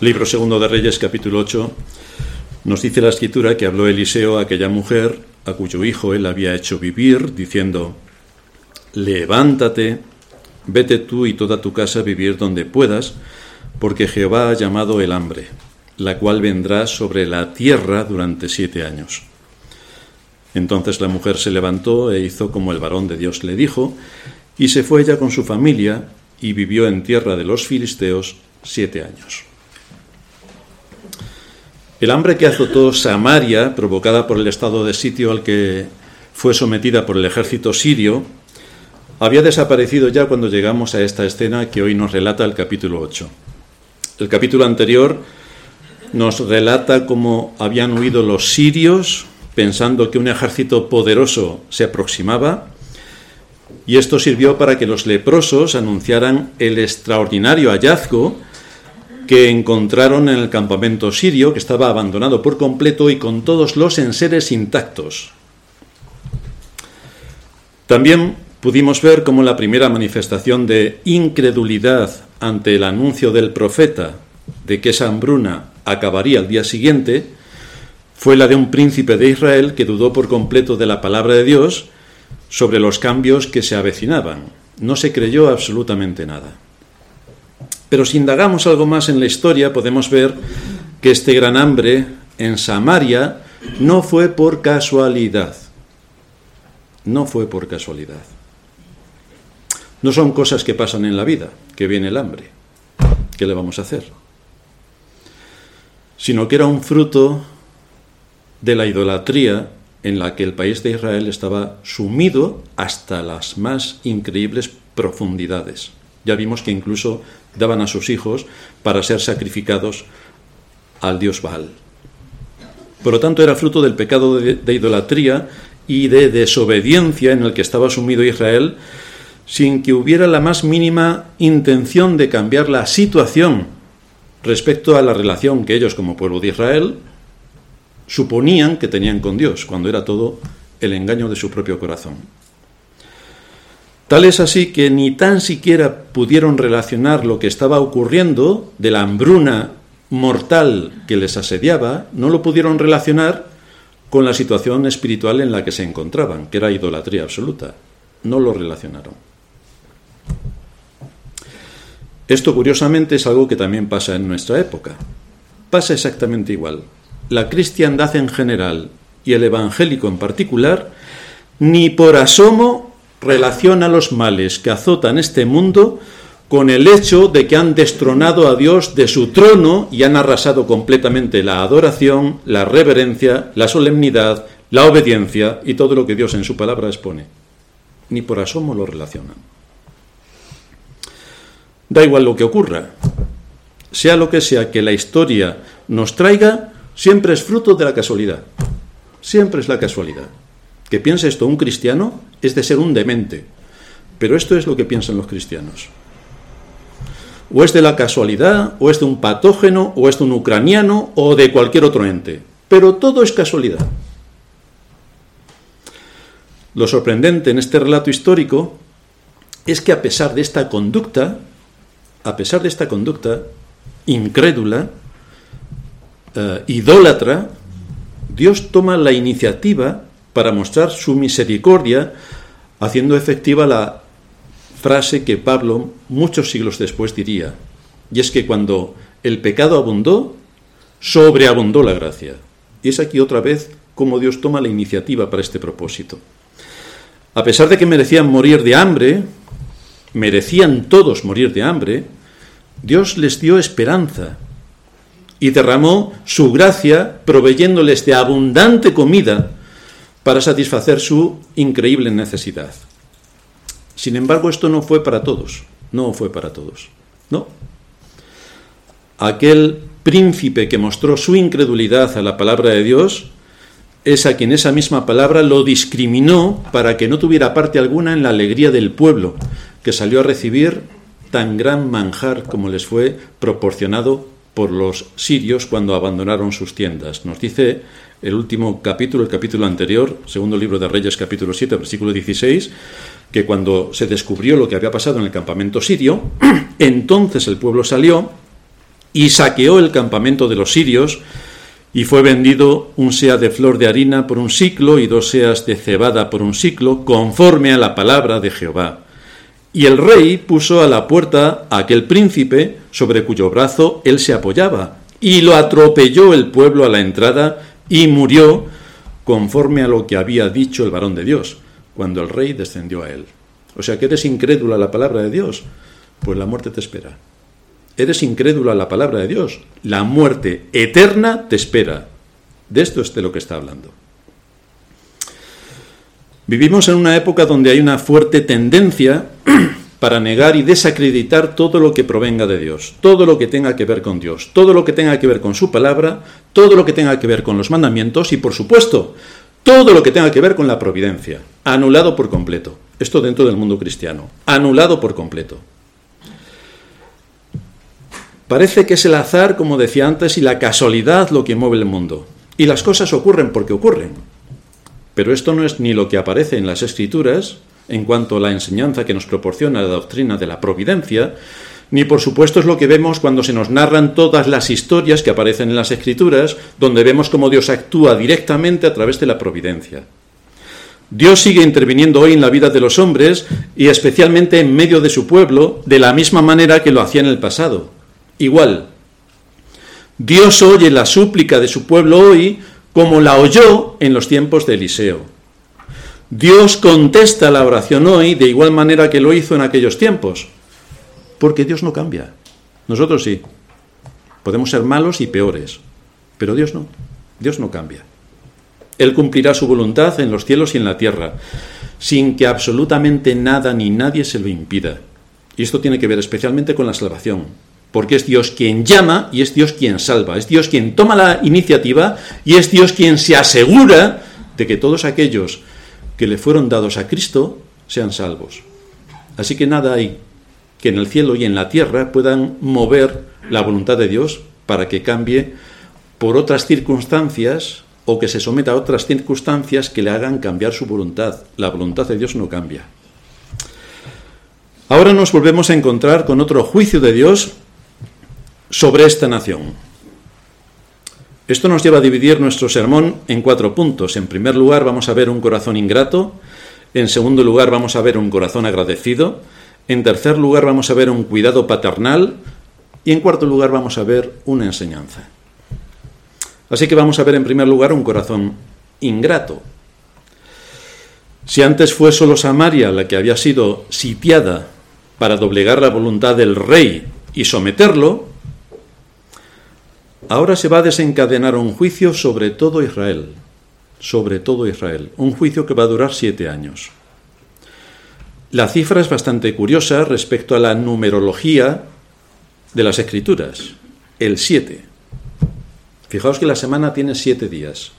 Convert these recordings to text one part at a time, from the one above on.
Libro segundo de Reyes, capítulo 8, nos dice la escritura que habló Eliseo a aquella mujer a cuyo hijo él había hecho vivir, diciendo, levántate, vete tú y toda tu casa a vivir donde puedas, porque Jehová ha llamado el hambre, la cual vendrá sobre la tierra durante siete años. Entonces la mujer se levantó e hizo como el varón de Dios le dijo, y se fue ella con su familia y vivió en tierra de los filisteos siete años. El hambre que azotó Samaria, provocada por el estado de sitio al que fue sometida por el ejército sirio, había desaparecido ya cuando llegamos a esta escena que hoy nos relata el capítulo 8. El capítulo anterior nos relata cómo habían huido los sirios pensando que un ejército poderoso se aproximaba, y esto sirvió para que los leprosos anunciaran el extraordinario hallazgo que encontraron en el campamento sirio, que estaba abandonado por completo y con todos los enseres intactos. También pudimos ver cómo la primera manifestación de incredulidad ante el anuncio del profeta de que esa hambruna acabaría al día siguiente fue la de un príncipe de Israel que dudó por completo de la palabra de Dios sobre los cambios que se avecinaban. No se creyó absolutamente nada. Pero si indagamos algo más en la historia, podemos ver que este gran hambre en Samaria no fue por casualidad. No fue por casualidad. No son cosas que pasan en la vida, que viene el hambre. ¿Qué le vamos a hacer? Sino que era un fruto de la idolatría en la que el país de Israel estaba sumido hasta las más increíbles profundidades. Ya vimos que incluso daban a sus hijos para ser sacrificados al dios Baal. Por lo tanto, era fruto del pecado de, idolatría y de desobediencia en el que estaba sumido Israel, sin que hubiera la más mínima intención de cambiar la situación respecto a la relación que ellos como pueblo de Israel suponían que tenían con Dios, cuando era todo el engaño de su propio corazón. Tal es así que ni tan siquiera pudieron relacionar lo que estaba ocurriendo de la hambruna mortal que les asediaba, no lo pudieron relacionar con la situación espiritual en la que se encontraban, que era idolatría absoluta. No lo relacionaron. Esto curiosamente es algo que también pasa en nuestra época. Pasa exactamente igual. La cristiandad en general y el evangélico en particular ni por asomo relaciona los males que azotan este mundo con el hecho de que han destronado a Dios de su trono y han arrasado completamente la adoración, la reverencia, la solemnidad, la obediencia y todo lo que Dios en su palabra expone. Ni por asomo lo relacionan. Da igual lo que ocurra, sea lo que sea que la historia nos traiga, siempre es fruto de la casualidad. Siempre es la casualidad. Que piense esto un cristiano es de ser un demente. Pero esto es lo que piensan los cristianos. O es de la casualidad, o es de un patógeno, o es de un ucraniano, o de cualquier otro ente. Pero todo es casualidad. Lo sorprendente en este relato histórico es que a pesar de esta conducta, a pesar de esta conducta incrédula, eh, idólatra, Dios toma la iniciativa para mostrar su misericordia, haciendo efectiva la frase que Pablo muchos siglos después diría, y es que cuando el pecado abundó, sobreabundó la gracia. Y es aquí otra vez como Dios toma la iniciativa para este propósito. A pesar de que merecían morir de hambre, merecían todos morir de hambre, Dios les dio esperanza y derramó su gracia proveyéndoles de abundante comida para satisfacer su increíble necesidad. Sin embargo, esto no fue para todos, no fue para todos, no. Aquel príncipe que mostró su incredulidad a la palabra de Dios es a quien esa misma palabra lo discriminó para que no tuviera parte alguna en la alegría del pueblo, que salió a recibir tan gran manjar como les fue proporcionado por los sirios cuando abandonaron sus tiendas. Nos dice el último capítulo, el capítulo anterior, segundo libro de Reyes, capítulo 7, versículo 16, que cuando se descubrió lo que había pasado en el campamento sirio, entonces el pueblo salió y saqueó el campamento de los sirios, y fue vendido un sea de flor de harina por un ciclo y dos seas de cebada por un ciclo, conforme a la palabra de Jehová. Y el rey puso a la puerta a aquel príncipe sobre cuyo brazo él se apoyaba, y lo atropelló el pueblo a la entrada, y murió conforme a lo que había dicho el varón de Dios, cuando el rey descendió a él. O sea que eres incrédulo a la palabra de Dios, pues la muerte te espera. Eres incrédulo a la palabra de Dios, la muerte eterna te espera. De esto es de lo que está hablando. Vivimos en una época donde hay una fuerte tendencia para negar y desacreditar todo lo que provenga de Dios, todo lo que tenga que ver con Dios, todo lo que tenga que ver con su palabra, todo lo que tenga que ver con los mandamientos y, por supuesto, todo lo que tenga que ver con la providencia, anulado por completo. Esto dentro del mundo cristiano, anulado por completo. Parece que es el azar, como decía antes, y la casualidad lo que mueve el mundo. Y las cosas ocurren porque ocurren. Pero esto no es ni lo que aparece en las escrituras, en cuanto a la enseñanza que nos proporciona la doctrina de la providencia, ni por supuesto es lo que vemos cuando se nos narran todas las historias que aparecen en las escrituras, donde vemos cómo Dios actúa directamente a través de la providencia. Dios sigue interviniendo hoy en la vida de los hombres y especialmente en medio de su pueblo, de la misma manera que lo hacía en el pasado. Igual, Dios oye la súplica de su pueblo hoy como la oyó en los tiempos de Eliseo. Dios contesta la oración hoy de igual manera que lo hizo en aquellos tiempos, porque Dios no cambia. Nosotros sí. Podemos ser malos y peores, pero Dios no. Dios no cambia. Él cumplirá su voluntad en los cielos y en la tierra, sin que absolutamente nada ni nadie se lo impida. Y esto tiene que ver especialmente con la salvación, porque es Dios quien llama y es Dios quien salva, es Dios quien toma la iniciativa y es Dios quien se asegura de que todos aquellos que le fueron dados a Cristo sean salvos. Así que nada hay que en el cielo y en la tierra puedan mover la voluntad de Dios para que cambie por otras circunstancias o que se someta a otras circunstancias que le hagan cambiar su voluntad. La voluntad de Dios no cambia. Ahora nos volvemos a encontrar con otro juicio de Dios sobre esta nación. Esto nos lleva a dividir nuestro sermón en cuatro puntos. En primer lugar vamos a ver un corazón ingrato, en segundo lugar vamos a ver un corazón agradecido, en tercer lugar vamos a ver un cuidado paternal y en cuarto lugar vamos a ver una enseñanza. Así que vamos a ver en primer lugar un corazón ingrato. Si antes fue solo Samaria la que había sido sitiada para doblegar la voluntad del rey y someterlo, Ahora se va a desencadenar un juicio sobre todo Israel, sobre todo Israel, un juicio que va a durar siete años. La cifra es bastante curiosa respecto a la numerología de las escrituras, el siete. Fijaos que la semana tiene siete días.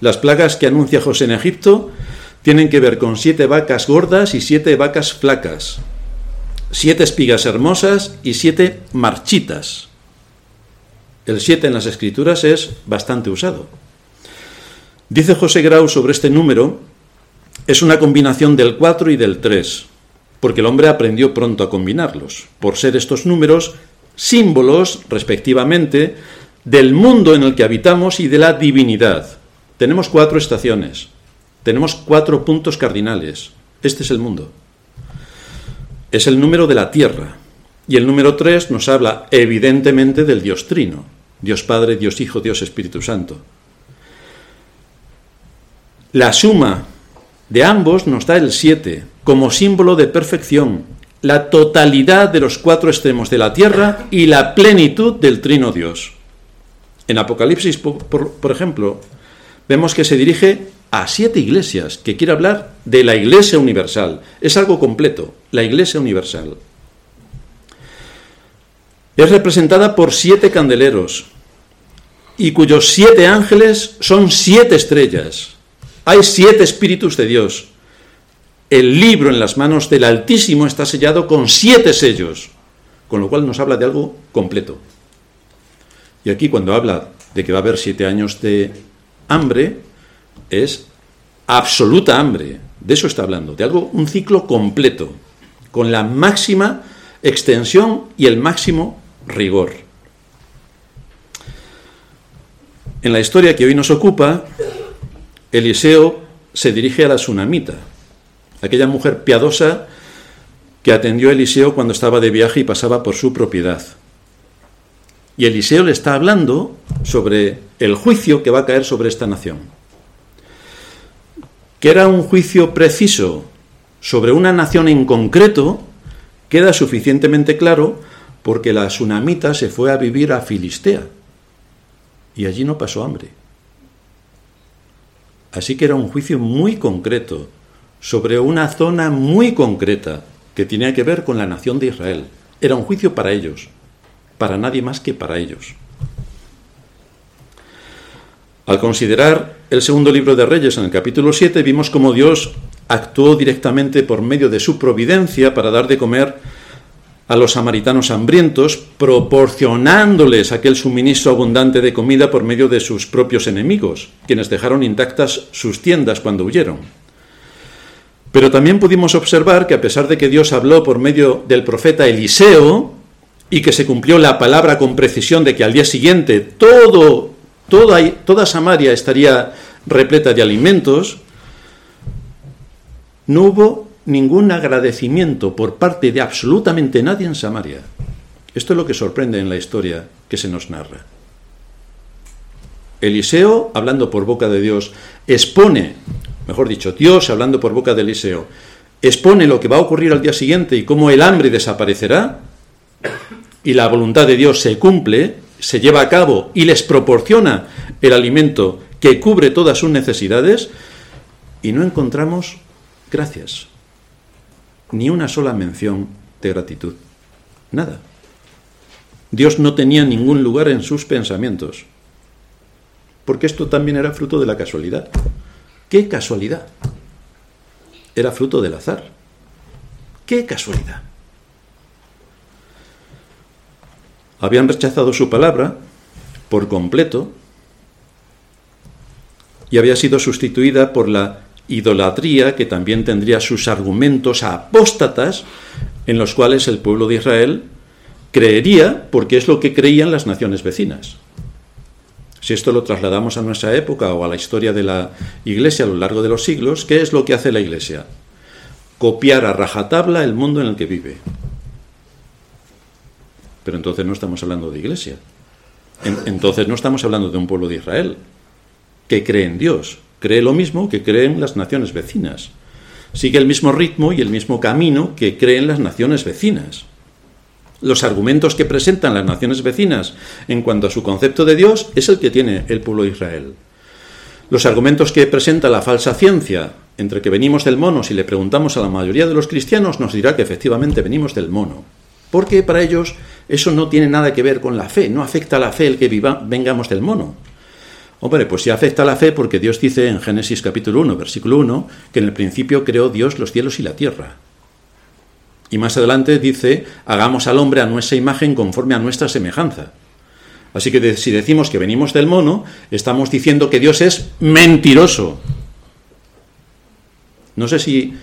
Las plagas que anuncia José en Egipto tienen que ver con siete vacas gordas y siete vacas flacas, siete espigas hermosas y siete marchitas. El 7 en las escrituras es bastante usado. Dice José Grau sobre este número, es una combinación del 4 y del 3, porque el hombre aprendió pronto a combinarlos, por ser estos números símbolos, respectivamente, del mundo en el que habitamos y de la divinidad. Tenemos cuatro estaciones, tenemos cuatro puntos cardinales. Este es el mundo. Es el número de la tierra. Y el número 3 nos habla evidentemente del Dios Trino. Dios Padre, Dios Hijo, Dios Espíritu Santo. La suma de ambos nos da el 7 como símbolo de perfección, la totalidad de los cuatro extremos de la tierra y la plenitud del trino Dios. En Apocalipsis, por, ejemplo, vemos que se dirige a siete iglesias, que quiere hablar de la iglesia universal. Es algo completo, la iglesia universal. Es representada por siete candeleros y cuyos siete ángeles son siete estrellas. Hay siete espíritus de Dios. El libro en las manos del Altísimo está sellado con siete sellos, con lo cual nos habla de algo completo. Y aquí cuando habla de que va a haber siete años de hambre, es absoluta hambre. De eso está hablando, de algo, un ciclo completo, con la máxima extensión y el máximo rigor. En la historia que hoy nos ocupa, Eliseo se dirige a la tsunamita, aquella mujer piadosa que atendió a Eliseo cuando estaba de viaje y pasaba por su propiedad. Y Eliseo le está hablando sobre el juicio que va a caer sobre esta nación. Que era un juicio preciso sobre una nación en concreto, queda suficientemente claro porque la tsunamita se fue a vivir a Filistea y allí no pasó hambre. Así que era un juicio muy concreto sobre una zona muy concreta que tenía que ver con la nación de Israel. Era un juicio para ellos, para nadie más que para ellos. Al considerar el segundo libro de Reyes en el capítulo 7, vimos cómo Dios actuó directamente por medio de su providencia para dar de comer a los samaritanos hambrientos, proporcionándoles aquel suministro abundante de comida por medio de sus propios enemigos, quienes dejaron intactas sus tiendas cuando huyeron. Pero también pudimos observar que a pesar de que Dios habló por medio del profeta Eliseo y que se cumplió la palabra con precisión de que al día siguiente todo, toda, toda Samaria estaría repleta de alimentos, no hubo ningún agradecimiento por parte de absolutamente nadie en Samaria. Esto es lo que sorprende en la historia que se nos narra. Eliseo, hablando por boca de Dios, expone, mejor dicho, Dios hablando por boca de Eliseo, expone lo que va a ocurrir al día siguiente y cómo el hambre desaparecerá y la voluntad de Dios se cumple, se lleva a cabo y les proporciona el alimento que cubre todas sus necesidades y no encontramos gracias ni una sola mención de gratitud. Nada. Dios no tenía ningún lugar en sus pensamientos. Porque esto también era fruto de la casualidad. ¿Qué casualidad? Era fruto del azar. ¿Qué casualidad? Habían rechazado su palabra por completo y había sido sustituida por la idolatría que también tendría sus argumentos apóstatas en los cuales el pueblo de Israel creería porque es lo que creían las naciones vecinas. Si esto lo trasladamos a nuestra época o a la historia de la Iglesia a lo largo de los siglos, ¿qué es lo que hace la Iglesia? Copiar a rajatabla el mundo en el que vive. Pero entonces no estamos hablando de Iglesia. entonces no estamos hablando de un pueblo de Israel que cree en Dios, cree lo mismo que creen las naciones vecinas. Sigue el mismo ritmo y el mismo camino que creen las naciones vecinas. Los argumentos que presentan las naciones vecinas en cuanto a su concepto de Dios es el que tiene el pueblo de Israel. Los argumentos que presenta la falsa ciencia, entre que venimos del mono, si le preguntamos a la mayoría de los cristianos, nos dirá que efectivamente venimos del mono. Porque para ellos eso no tiene nada que ver con la fe, no afecta a la fe el que viva, vengamos del mono. Hombre, pues sí afecta la fe porque Dios dice en Génesis capítulo 1, versículo 1, que en el principio creó Dios los cielos y la tierra. Y más adelante dice, hagamos al hombre a nuestra imagen conforme a nuestra semejanza. Así que si decimos que venimos del mono, estamos diciendo que Dios es mentiroso. No sé si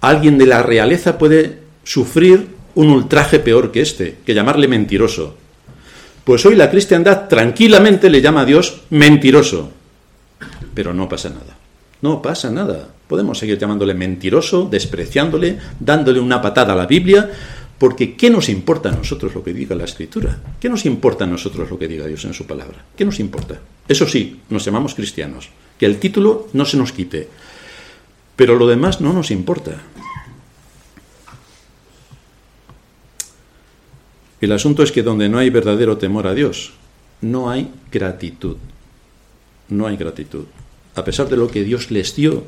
alguien de la realeza puede sufrir un ultraje peor que este, que llamarle mentiroso. Pues hoy la cristiandad tranquilamente le llama a Dios mentiroso. Pero no pasa nada. No pasa nada. Podemos seguir llamándole mentiroso, despreciándole, dándole una patada a la Biblia, porque ¿qué nos importa a nosotros lo que diga la Escritura? ¿Qué nos importa a nosotros lo que diga Dios en su palabra? ¿Qué nos importa? Eso sí, nos llamamos cristianos. Que el título no se nos quite. Pero lo demás no nos importa. El asunto es que donde no hay verdadero temor a Dios, no hay gratitud. No hay gratitud. A pesar de lo que Dios les dio,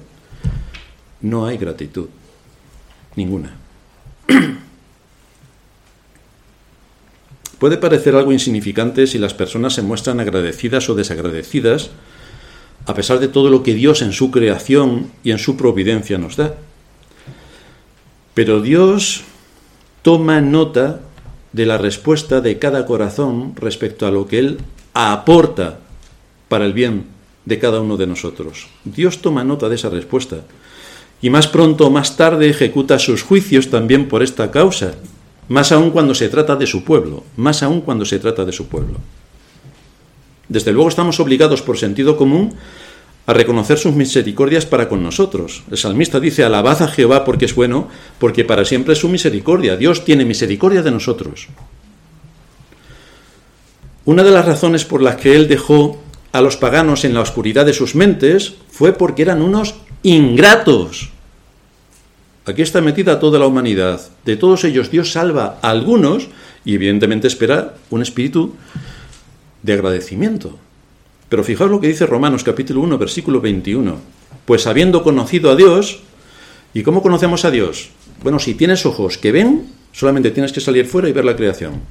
no hay gratitud. Ninguna. Puede parecer algo insignificante si las personas se muestran agradecidas o desagradecidas, a pesar de todo lo que Dios en su creación y en su providencia nos da. Pero Dios toma nota de la respuesta de cada corazón respecto a lo que Él aporta para el bien de cada uno de nosotros. Dios toma nota de esa respuesta y más pronto o más tarde ejecuta sus juicios también por esta causa. más aún cuando se trata de su pueblo, más aún cuando se trata de su pueblo. Desde luego estamos obligados por sentido común a reconocer sus misericordias para con nosotros. El salmista dice, alabad a Jehová porque es bueno, porque para siempre es su misericordia. Dios tiene misericordia de nosotros. Una de las razones por las que él dejó a los paganos en la oscuridad de sus mentes fue porque eran unos ingratos. Aquí está metida toda la humanidad. De todos ellos Dios salva a algunos y evidentemente espera un espíritu de agradecimiento. Pero fijaos lo que dice Romanos capítulo 1, versículo 21. Pues habiendo conocido a Dios, ¿y cómo conocemos a Dios? Bueno, si tienes ojos que ven, solamente tienes que salir fuera y ver la creación.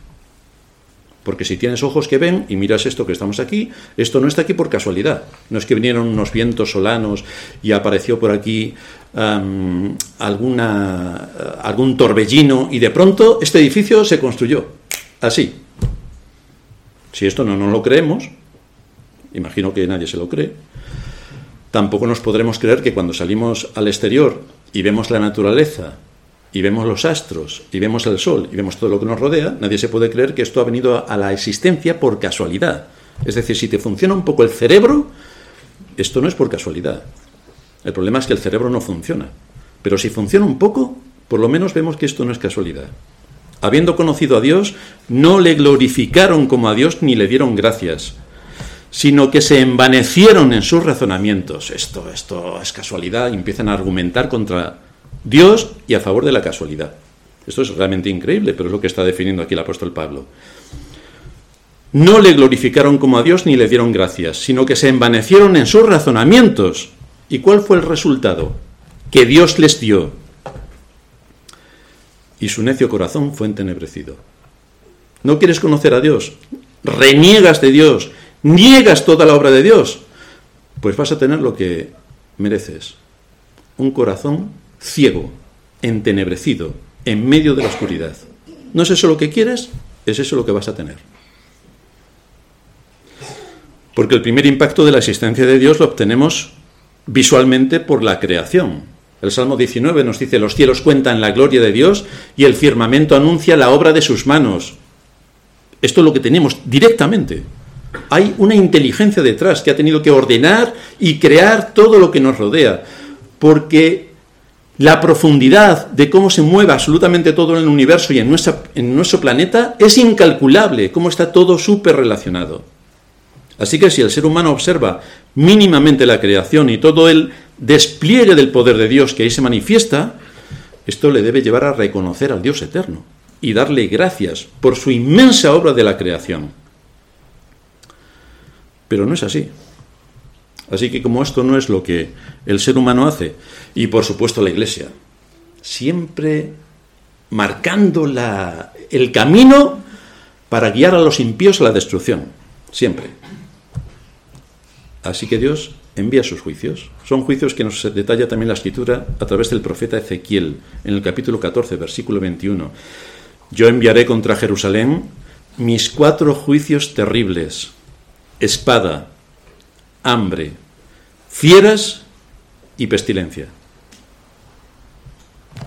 Porque si tienes ojos que ven y miras esto que estamos aquí, esto no está aquí por casualidad. No es que vinieron unos vientos solanos y apareció por aquí alguna, algún torbellino y de pronto este edificio se construyó. Así. Si esto no nos lo creemos, imagino que nadie se lo cree, tampoco nos podremos creer que cuando salimos al exterior y vemos la naturaleza y vemos los astros, y vemos el sol, y vemos todo lo que nos rodea, nadie se puede creer que esto ha venido a la existencia por casualidad. Es decir, si te funciona un poco el cerebro, esto no es por casualidad. El problema es que el cerebro no funciona. Pero si funciona un poco, por lo menos vemos que esto no es casualidad. Habiendo conocido a Dios, no le glorificaron como a Dios ni le dieron gracias, sino que se envanecieron en sus razonamientos. Esto, esto es casualidad, y empiezan a argumentar contra Dios y a favor de la casualidad. Esto es realmente increíble, pero es lo que está definiendo aquí el apóstol Pablo. No le glorificaron como a Dios ni le dieron gracias, sino que se envanecieron en sus razonamientos. ¿Y cuál fue el resultado? Que Dios les dio. Y su necio corazón fue entenebrecido. ¿No quieres conocer a Dios? ¿Reniegas de Dios? ¿Niegas toda la obra de Dios? Pues vas a tener lo que mereces. Un corazón ciego, entenebrecido, en medio de la oscuridad. ¿No es eso lo que quieres? Es eso lo que vas a tener. Porque el primer impacto de la existencia de Dios lo obtenemos visualmente por la creación. El Salmo 19 nos dice, los cielos cuentan la gloria de Dios y el firmamento anuncia la obra de sus manos. Esto es lo que tenemos directamente. Hay una inteligencia detrás que ha tenido que ordenar y crear todo lo que nos rodea, porque la profundidad de cómo se mueve absolutamente todo en el universo y en, nuestro planeta es incalculable, cómo está todo súper relacionado. Así que si el ser humano observa mínimamente la creación y todo el despliegue del poder de Dios que ahí se manifiesta, esto le debe llevar a reconocer al Dios eterno y darle gracias por su inmensa obra de la creación. Pero no es así. Así que como esto no es lo que el ser humano hace, y por supuesto la Iglesia, siempre marcando la, el camino para guiar a los impíos a la destrucción, siempre. Así que Dios envía sus juicios. Son juicios que nos detalla también la escritura a través del profeta Ezequiel, en el capítulo 14, versículo 21. Yo enviaré contra Jerusalén mis cuatro juicios terribles, espada, hambre, fieras y pestilencia.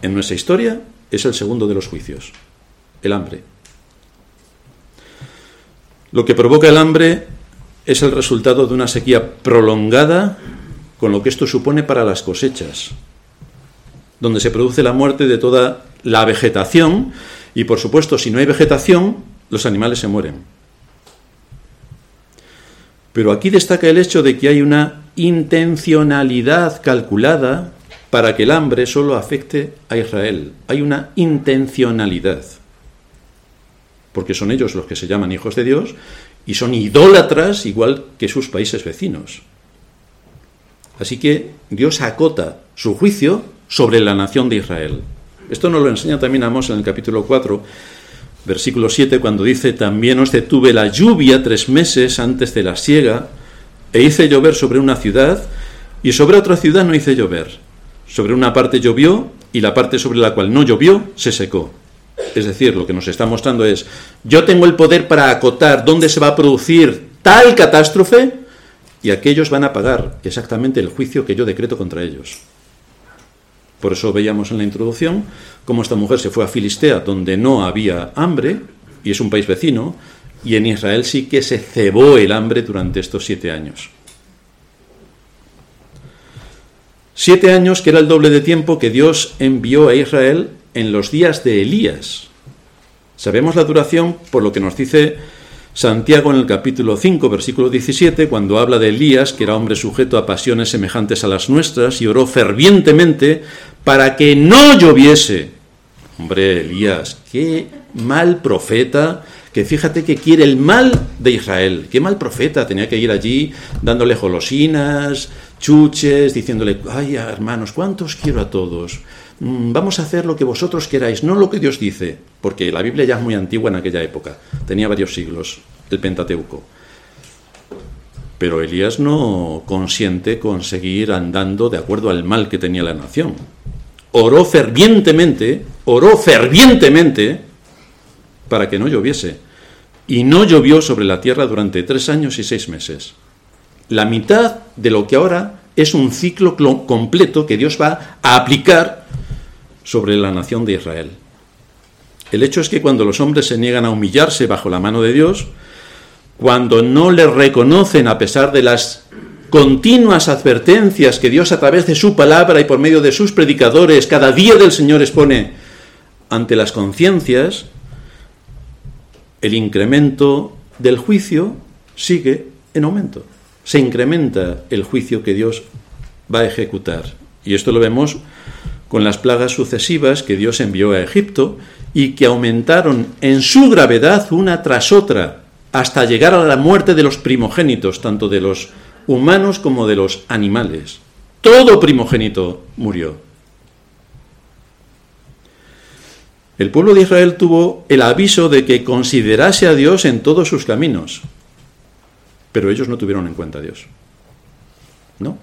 En nuestra historia es el segundo de los juicios, el hambre. Lo que provoca el hambre es el resultado de una sequía prolongada con lo que esto supone para las cosechas, donde se produce la muerte de toda la vegetación y por supuesto si no hay vegetación los animales se mueren. Pero aquí destaca el hecho de que hay una intencionalidad calculada para que el hambre solo afecte a Israel. Hay una intencionalidad. Porque son ellos los que se llaman hijos de Dios y son idólatras igual que sus países vecinos. Así que Dios acota su juicio sobre la nación de Israel. Esto nos lo enseña también Amos en el capítulo 4, versículo 7, cuando dice, también os detuve la lluvia tres meses antes de la siega, e hice llover sobre una ciudad, y sobre otra ciudad no hice llover. Sobre una parte llovió, y la parte sobre la cual no llovió se secó. Es decir, lo que nos está mostrando es, yo tengo el poder para acotar dónde se va a producir tal catástrofe, y aquellos van a pagar exactamente el juicio que yo decreto contra ellos. Por eso veíamos en la introducción cómo esta mujer se fue a Filistea, donde no había hambre, y es un país vecino, y en Israel sí que se cebó el hambre durante estos siete años. Siete años que era el doble de tiempo que Dios envió a Israel en los días de Elías. Sabemos la duración por lo que nos dice Santiago en el capítulo 5, versículo 17, cuando habla de Elías, que era hombre sujeto a pasiones semejantes a las nuestras, y oró fervientemente para que no lloviese. Hombre, Elías, qué mal profeta, que fíjate que quiere el mal de Israel. Qué mal profeta, tenía que ir allí dándole golosinas, chuches, diciéndole, ay hermanos, ¿cuántos quiero a todos? Mm, vamos a hacer lo que vosotros queráis, no lo que Dios dice, porque la Biblia ya es muy antigua en aquella época, tenía varios siglos, el Pentateuco. Pero Elías no consiente con seguir andando de acuerdo al mal que tenía la nación. Oró fervientemente, oró fervientemente para que no lloviese. Y no llovió sobre la tierra durante tres años y seis meses. La mitad de lo que ahora es un ciclo completo que Dios va a aplicar sobre la nación de Israel. El hecho es que cuando los hombres se niegan a humillarse bajo la mano de Dios, cuando no le reconocen a pesar de las continuas advertencias que Dios a través de su palabra y por medio de sus predicadores cada día del Señor expone ante las conciencias, el incremento del juicio sigue en aumento. Se incrementa el juicio que Dios va a ejecutar. Y esto lo vemos con las plagas sucesivas que Dios envió a Egipto y que aumentaron en su gravedad una tras otra hasta llegar a la muerte de los primogénitos, tanto de los humanos como de los animales. Todo primogénito murió. El pueblo de Israel tuvo el aviso de que considerase a Dios en todos sus caminos, pero ellos no tuvieron en cuenta a Dios. ¿No?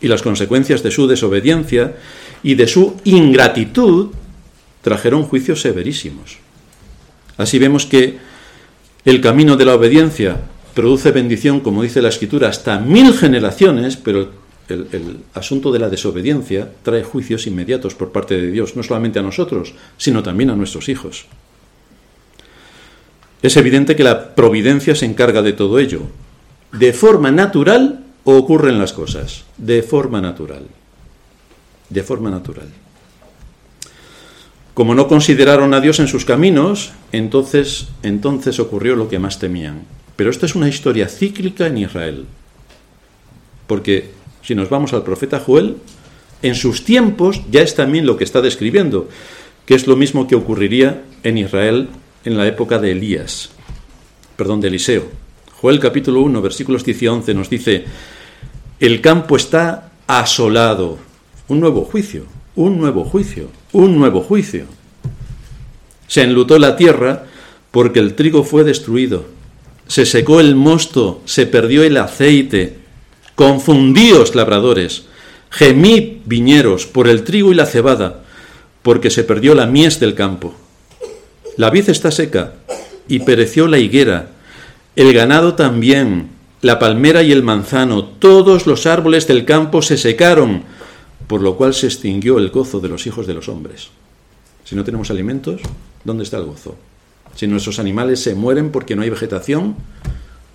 Y las consecuencias de su desobediencia y de su ingratitud trajeron juicios severísimos. Así vemos que el camino de la obediencia produce bendición, como dice la Escritura, hasta mil generaciones, pero el, asunto de la desobediencia trae juicios inmediatos por parte de Dios, no solamente a nosotros, sino también a nuestros hijos. Es evidente que la providencia se encarga de todo ello. De forma natural ocurren las cosas, de forma natural. De forma natural. Como no consideraron a Dios en sus caminos, entonces, entonces ocurrió lo que más temían. Pero esto es una historia cíclica en Israel. Porque si nos vamos al profeta Joel, en sus tiempos ya es también lo que está describiendo, que es lo mismo que ocurriría en Israel en la época de Elías, perdón, de Eliseo. Joel capítulo 1, versículos 10 y 11 nos dice, el campo está asolado, un nuevo juicio, un nuevo juicio, un nuevo juicio. Se enlutó la tierra porque el trigo fue destruido, se secó el mosto, se perdió el aceite, Confundíos labradores, gemid viñeros por el trigo y la cebada, porque se perdió la mies del campo. La vid está seca y pereció la higuera, el ganado también, la palmera y el manzano, todos los árboles del campo se secaron, por lo cual se extinguió el gozo de los hijos de los hombres. Si no tenemos alimentos, ¿dónde está el gozo? Si nuestros animales se mueren porque no hay vegetación,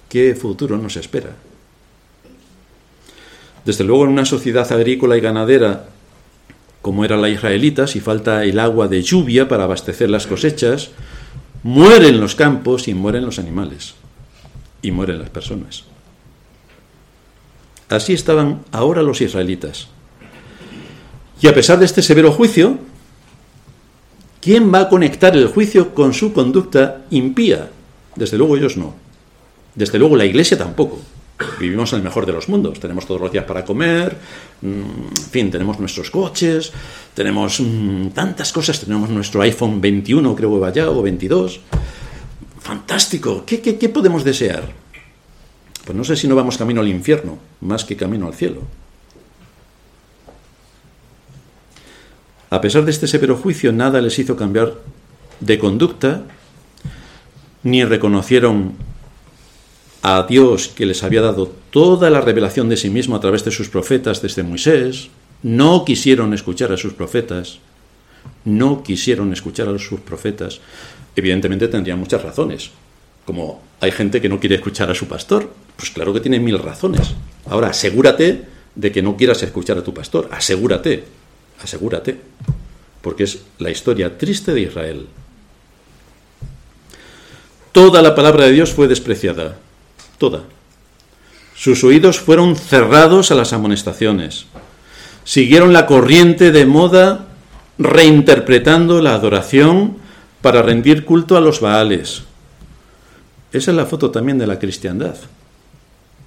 ¿qué futuro nos espera? Desde luego en una sociedad agrícola y ganadera como era la israelita, si falta el agua de lluvia para abastecer las cosechas, mueren los campos y mueren los animales y mueren las personas. Así estaban ahora los israelitas. Y a pesar de este severo juicio, ¿quién va a conectar el juicio con su conducta impía? Desde luego ellos no. Desde luego la iglesia tampoco vivimos en el mejor de los mundos. Tenemos todos los días para comer, mm, en fin, tenemos nuestros coches, tenemos mm, tantas cosas, tenemos nuestro iPhone 21, creo que vaya, o 22. Fantástico, ¿Qué, qué, qué podemos desear? Pues no sé si no vamos camino al infierno, más que camino al cielo. A pesar de este severo juicio, nada les hizo cambiar de conducta, ni reconocieron a Dios que les había dado toda la revelación de sí mismo a través de sus profetas desde Moisés, no quisieron escuchar a sus profetas, no quisieron escuchar a sus profetas, evidentemente tendrían muchas razones. Como hay gente que no quiere escuchar a su pastor, pues claro que tiene mil razones. Ahora, asegúrate de que no quieras escuchar a tu pastor, asegúrate, asegúrate, porque es la historia triste de Israel. Toda la palabra de Dios fue despreciada, toda. Sus oídos fueron cerrados a las amonestaciones. Siguieron la corriente de moda reinterpretando la adoración para rendir culto a los Baales. Esa es la foto también de la cristiandad.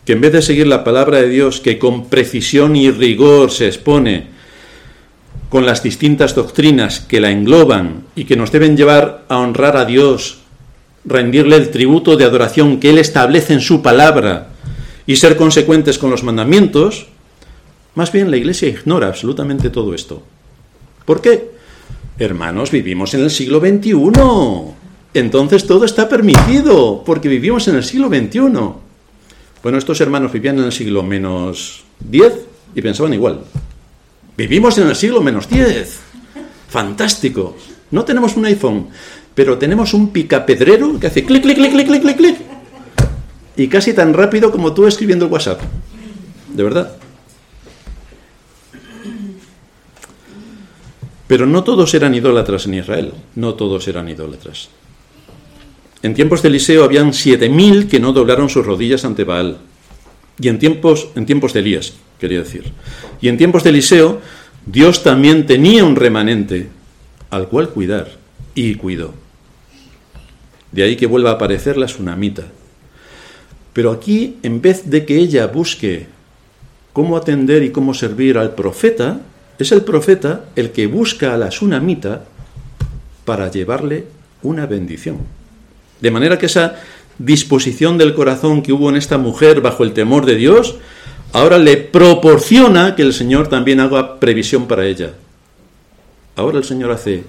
Que en vez de seguir la palabra de Dios, que con precisión y rigor se expone con las distintas doctrinas que la engloban y que nos deben llevar a honrar a Dios, rendirle el tributo de adoración que Él establece en su palabra y ser consecuentes con los mandamientos, más bien la Iglesia ignora absolutamente todo esto. ¿Por qué? Hermanos, vivimos en el siglo XXI. Entonces todo está permitido, porque vivimos en el siglo XXI. Bueno, estos hermanos vivían en el siglo menos 10 y pensaban igual. Vivimos en el siglo menos 10. Fantástico. No tenemos un iPhone, pero tenemos un picapedrero que hace clic, clic, clic, clic, clic, clic, clic. Y casi tan rápido como tú escribiendo el WhatsApp. De verdad. Pero no todos eran idólatras en Israel, no todos eran idólatras. En tiempos de Eliseo habían siete mil que no doblaron sus rodillas ante Baal. Y en tiempos, en tiempos de Elías, quería decir. Y en tiempos de Eliseo, Dios también tenía un remanente al cual cuidar, y cuidó. De ahí que vuelva a aparecer la tsunamita. Pero aquí, en vez de que ella busque cómo atender y cómo servir al profeta, es el profeta el que busca a la sunamita para llevarle una bendición. De manera que esa disposición del corazón que hubo en esta mujer bajo el temor de Dios, ahora le proporciona que el Señor también haga previsión para ella. Ahora el Señor hace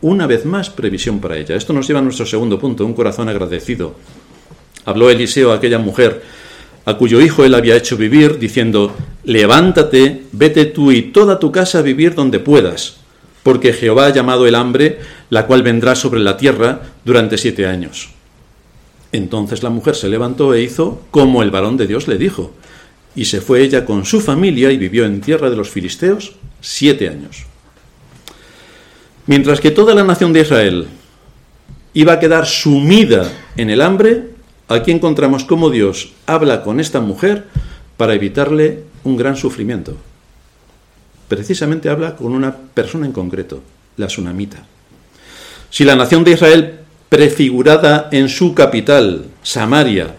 una vez más previsión para ella. Esto nos lleva a nuestro segundo punto, un corazón agradecido. Habló Eliseo a aquella mujer, a cuyo hijo él había hecho vivir, diciendo, levántate, vete tú y toda tu casa a vivir donde puedas, porque Jehová ha llamado el hambre, la cual vendrá sobre la tierra durante siete años. Entonces la mujer se levantó e hizo como el varón de Dios le dijo, y se fue ella con su familia y vivió en tierra de los filisteos siete años. Mientras que toda la nación de Israel iba a quedar sumida en el hambre, Aquí encontramos cómo Dios habla con esta mujer para evitarle un gran sufrimiento. Precisamente habla con una persona en concreto, la sunamita. Si la nación de Israel, prefigurada en su capital, Samaria,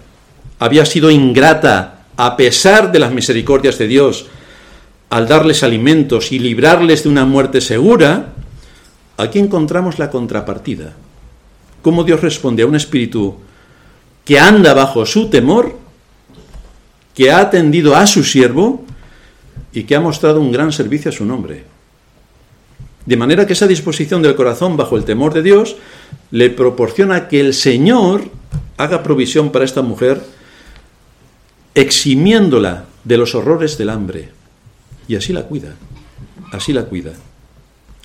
había sido ingrata a pesar de las misericordias de Dios al darles alimentos y librarles de una muerte segura, aquí encontramos la contrapartida. Cómo Dios responde a un espíritu que anda bajo su temor, que ha atendido a su siervo y que ha mostrado un gran servicio a su nombre. De manera que esa disposición del corazón bajo el temor de Dios le proporciona que el Señor haga provisión para esta mujer, eximiéndola de los horrores del hambre. Y así la cuida, así la cuida.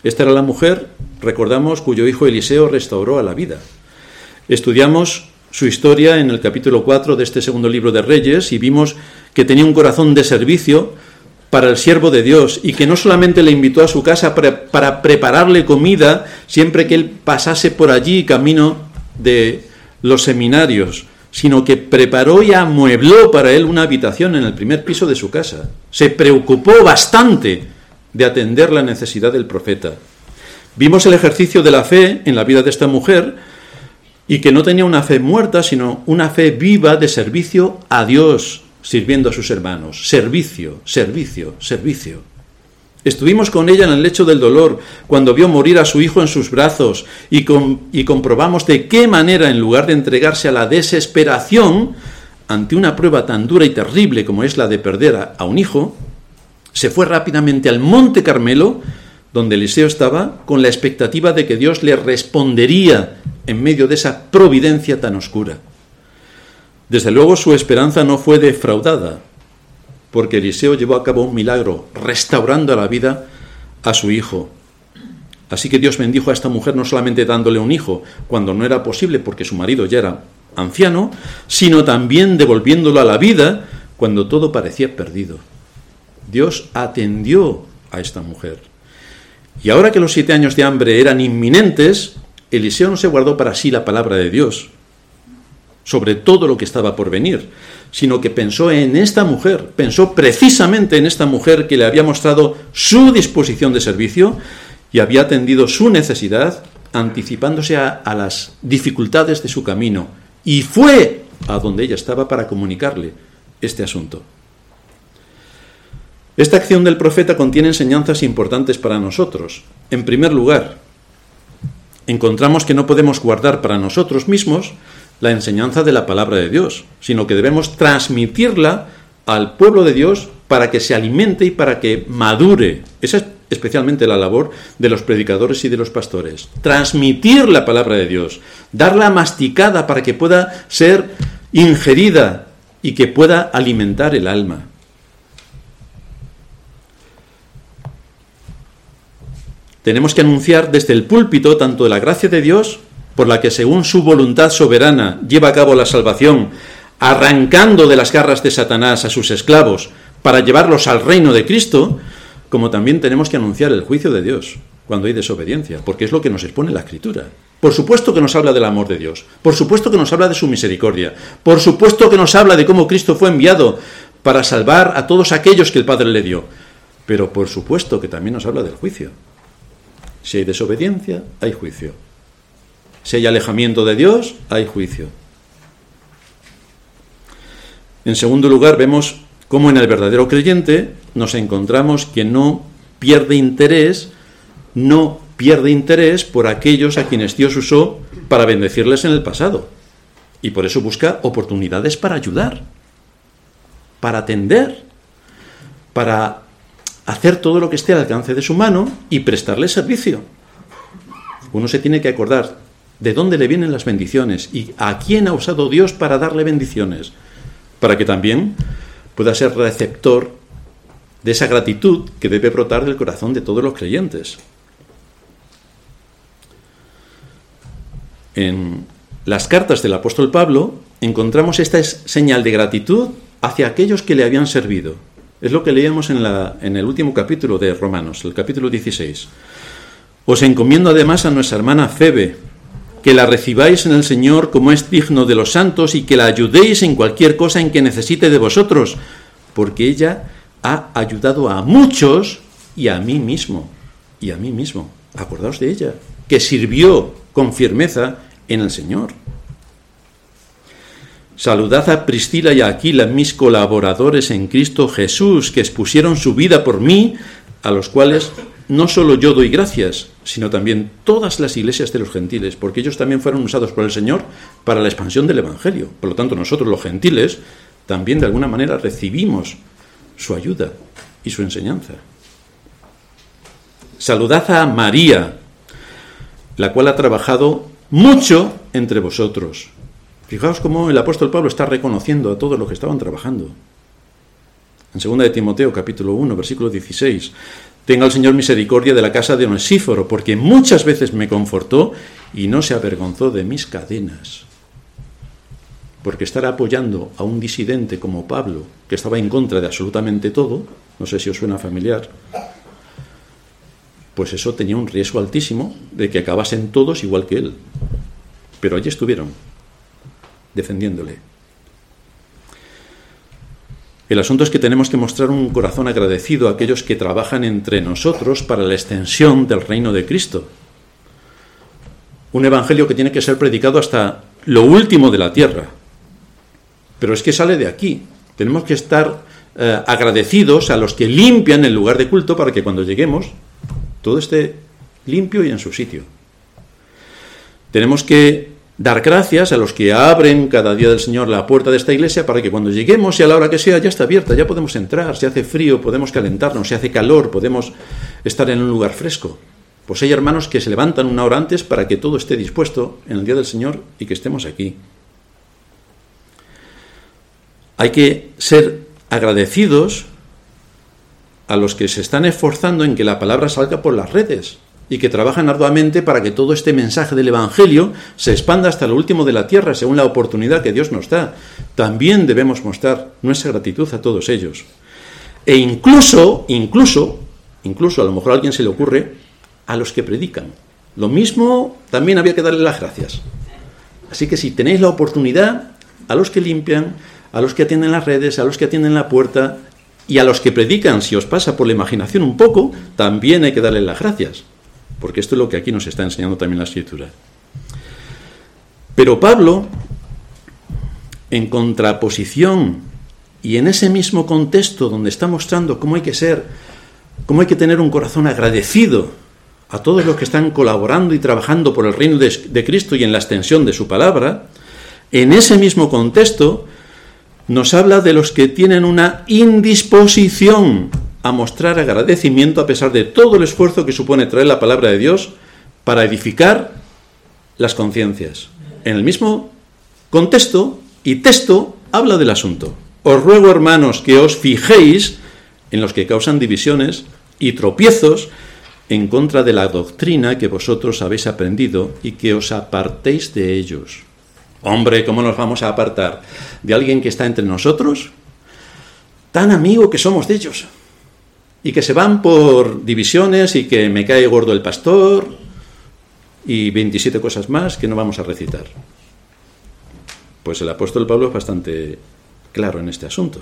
Esta era la mujer, recordamos, cuyo hijo Eliseo restauró a la vida. Estudiamos su historia en el capítulo 4 de este segundo libro de Reyes y vimos que tenía un corazón de servicio para el siervo de Dios y que no solamente le invitó a su casa para, prepararle comida siempre que él pasase por allí camino de los seminarios, sino que preparó y amuebló para él una habitación en el primer piso de su casa. Se preocupó bastante de atender la necesidad del profeta. Vimos el ejercicio de la fe en la vida de esta mujer, y que no tenía una fe muerta, sino una fe viva de servicio a Dios, sirviendo a sus hermanos. Servicio, servicio, servicio. Estuvimos con ella en el lecho del dolor, cuando vio morir a su hijo en sus brazos, y, comprobamos de qué manera, en lugar de entregarse a la desesperación ante una prueba tan dura y terrible como es la de perder a, a un hijo, se fue rápidamente al monte Carmelo, donde Eliseo estaba, con la expectativa de que Dios le respondería en medio de esa providencia tan oscura. Desde luego su esperanza no fue defraudada, porque Eliseo llevó a cabo un milagro, restaurando a la vida a su hijo. Así que Dios bendijo a esta mujer no solamente dándole un hijo, cuando no era posible porque su marido ya era anciano, sino también devolviéndolo a la vida cuando todo parecía perdido. Dios atendió a esta mujer. Y ahora que los siete años de hambre eran inminentes, Eliseo no se guardó para sí la palabra de Dios sobre todo lo que estaba por venir, sino que pensó en esta mujer, pensó precisamente en esta mujer que le había mostrado su disposición de servicio y había atendido su necesidad, anticipándose a, las dificultades de su camino, y fue a donde ella estaba para comunicarle este asunto. Esta acción del profeta contiene enseñanzas importantes para nosotros. En primer lugar, encontramos que no podemos guardar para nosotros mismos la enseñanza de la palabra de Dios, sino que debemos transmitirla al pueblo de Dios para que se alimente y para que madure. Esa es especialmente la labor de los predicadores y de los pastores. Transmitir la palabra de Dios, darla masticada para que pueda ser ingerida y que pueda alimentar el alma. Tenemos que anunciar desde el púlpito tanto la gracia de Dios, por la que según su voluntad soberana lleva a cabo la salvación, arrancando de las garras de Satanás a sus esclavos para llevarlos al reino de Cristo, como también tenemos que anunciar el juicio de Dios cuando hay desobediencia, porque es lo que nos expone la Escritura. Por supuesto que nos habla del amor de Dios, por supuesto que nos habla de su misericordia, por supuesto que nos habla de cómo Cristo fue enviado para salvar a todos aquellos que el Padre le dio, pero por supuesto que también nos habla del juicio. Si hay desobediencia, hay juicio. Si hay alejamiento de Dios, hay juicio. En segundo lugar, vemos cómo en el verdadero creyente nos encontramos que no pierde interés, no pierde interés por aquellos a quienes Dios usó para bendecirles en el pasado. Y por eso busca oportunidades para ayudar, para atender, para hacer todo lo que esté al alcance de su mano y prestarle servicio. Uno se tiene que acordar de dónde le vienen las bendiciones y a quién ha usado Dios para darle bendiciones, para que también pueda ser receptor de esa gratitud que debe brotar del corazón de todos los creyentes. En las cartas del apóstol Pablo encontramos esta señal de gratitud hacia aquellos que le habían servido. Es lo que leíamos en, el último capítulo de Romanos, el capítulo 16. Os encomiendo además a nuestra hermana Febe, que la recibáis en el Señor como es digno de los santos y que la ayudéis en cualquier cosa en que necesite de vosotros, porque ella ha ayudado a muchos y a mí mismo, y a mí mismo. Acordaos de ella, que sirvió con firmeza en el Señor. Saludad a Priscila y a Aquila, mis colaboradores en Cristo Jesús, que expusieron su vida por mí, a los cuales no solo yo doy gracias, sino también todas las iglesias de los gentiles, porque ellos también fueron usados por el Señor para la expansión del Evangelio. Por lo tanto, nosotros los gentiles también de alguna manera recibimos su ayuda y su enseñanza. Saludad a María, la cual ha trabajado mucho entre vosotros Fijaos cómo el apóstol Pablo está reconociendo a todos los que estaban trabajando. En 2 de Timoteo capítulo 1, versículo 16, tenga el Señor misericordia de la casa de Onesíforo, porque muchas veces me confortó y no se avergonzó de mis cadenas. Porque estar apoyando a un disidente como Pablo, que estaba en contra de absolutamente todo, no sé si os suena familiar, pues eso tenía un riesgo altísimo de que acabasen todos igual que él. Pero allí estuvieron defendiéndole. El asunto es que tenemos que mostrar un corazón agradecido a aquellos que trabajan entre nosotros para la extensión del reino de Cristo. Un evangelio que tiene que ser predicado hasta lo último de la tierra. Pero es que sale de aquí. Tenemos que estar eh, agradecidos a los que limpian el lugar de culto para que cuando lleguemos todo esté limpio y en su sitio. Tenemos que dar gracias a los que abren cada día del Señor la puerta de esta iglesia para que cuando lleguemos y a la hora que sea ya está abierta, ya podemos entrar, si hace frío podemos calentarnos, si hace calor podemos estar en un lugar fresco. Pues hay hermanos que se levantan una hora antes para que todo esté dispuesto en el día del Señor y que estemos aquí. Hay que ser agradecidos a los que se están esforzando en que la palabra salga por las redes y que trabajan arduamente para que todo este mensaje del Evangelio se expanda hasta lo último de la tierra según la oportunidad que Dios nos da. También debemos mostrar nuestra gratitud a todos ellos. E incluso, incluso, incluso a lo mejor a alguien se le ocurre, a los que predican. Lo mismo también había que darle las gracias. Así que si tenéis la oportunidad, a los que limpian, a los que atienden las redes, a los que atienden la puerta y a los que predican, si os pasa por la imaginación un poco, también hay que darle las gracias porque esto es lo que aquí nos está enseñando también la escritura. Pero Pablo, en contraposición y en ese mismo contexto donde está mostrando cómo hay que ser, cómo hay que tener un corazón agradecido a todos los que están colaborando y trabajando por el reino de, de Cristo y en la extensión de su palabra, en ese mismo contexto nos habla de los que tienen una indisposición a mostrar agradecimiento a pesar de todo el esfuerzo que supone traer la palabra de Dios para edificar las conciencias. En el mismo contexto y texto habla del asunto. Os ruego, hermanos, que os fijéis en los que causan divisiones y tropiezos en contra de la doctrina que vosotros habéis aprendido y que os apartéis de ellos. Hombre, ¿cómo nos vamos a apartar de alguien que está entre nosotros? Tan amigo que somos de ellos y que se van por divisiones y que me cae gordo el pastor y 27 cosas más que no vamos a recitar. Pues el apóstol Pablo es bastante claro en este asunto.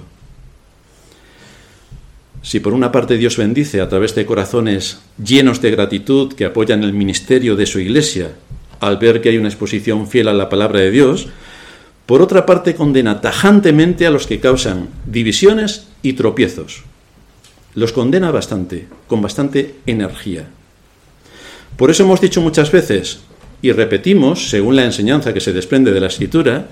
Si por una parte Dios bendice a través de corazones llenos de gratitud que apoyan el ministerio de su iglesia al ver que hay una exposición fiel a la palabra de Dios, por otra parte condena tajantemente a los que causan divisiones y tropiezos, los condena bastante, con bastante energía. Por eso hemos dicho muchas veces, y repetimos, según la enseñanza que se desprende de la escritura,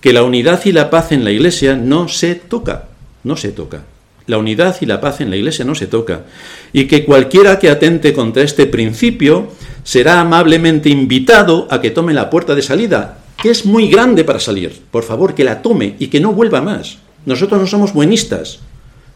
que la unidad y la paz en la iglesia no se toca, no se toca. La unidad y la paz en la iglesia no se toca. Y que cualquiera que atente contra este principio será amablemente invitado a que tome la puerta de salida, que es muy grande para salir. Por favor, que la tome y que no vuelva más. Nosotros no somos buenistas,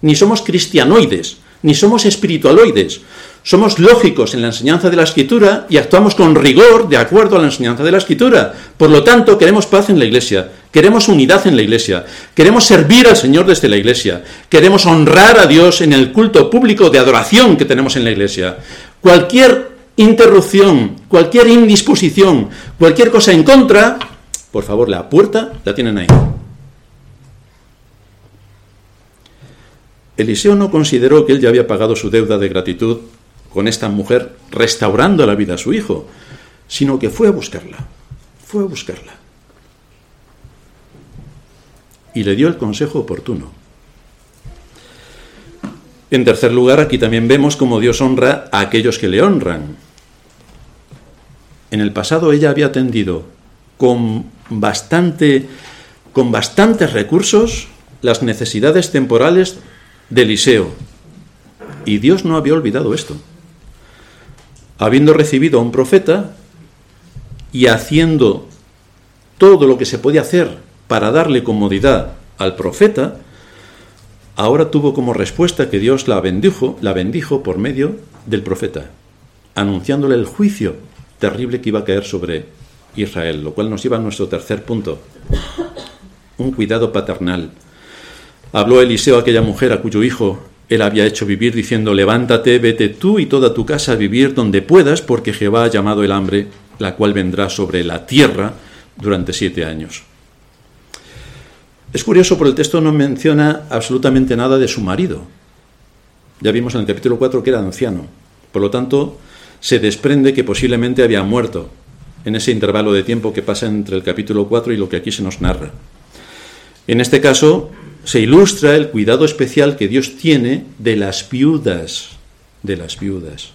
ni somos cristianoides, ni somos espiritualoides. Somos lógicos en la enseñanza de la escritura y actuamos con rigor de acuerdo a la enseñanza de la escritura. Por lo tanto, queremos paz en la iglesia, queremos unidad en la iglesia, queremos servir al Señor desde la iglesia, queremos honrar a Dios en el culto público de adoración que tenemos en la iglesia. Cualquier interrupción, cualquier indisposición, cualquier cosa en contra, por favor, la puerta la tienen ahí. Eliseo no consideró que él ya había pagado su deuda de gratitud con esta mujer restaurando la vida a su hijo, sino que fue a buscarla, fue a buscarla. Y le dio el consejo oportuno. En tercer lugar, aquí también vemos cómo Dios honra a aquellos que le honran. En el pasado ella había atendido con bastante con bastantes recursos las necesidades temporales de Eliseo. Y Dios no había olvidado esto. Habiendo recibido a un profeta y haciendo todo lo que se podía hacer para darle comodidad al profeta, ahora tuvo como respuesta que Dios la bendijo, la bendijo por medio del profeta, anunciándole el juicio terrible que iba a caer sobre Israel, lo cual nos lleva a nuestro tercer punto, un cuidado paternal. Habló Eliseo a aquella mujer a cuyo hijo él había hecho vivir, diciendo, levántate, vete tú y toda tu casa a vivir donde puedas, porque Jehová ha llamado el hambre, la cual vendrá sobre la tierra durante siete años. Es curioso, por el texto no menciona absolutamente nada de su marido. Ya vimos en el capítulo 4 que era anciano. Por lo tanto, se desprende que posiblemente había muerto en ese intervalo de tiempo que pasa entre el capítulo 4 y lo que aquí se nos narra. En este caso, se ilustra el cuidado especial que Dios tiene de las viudas, de las viudas.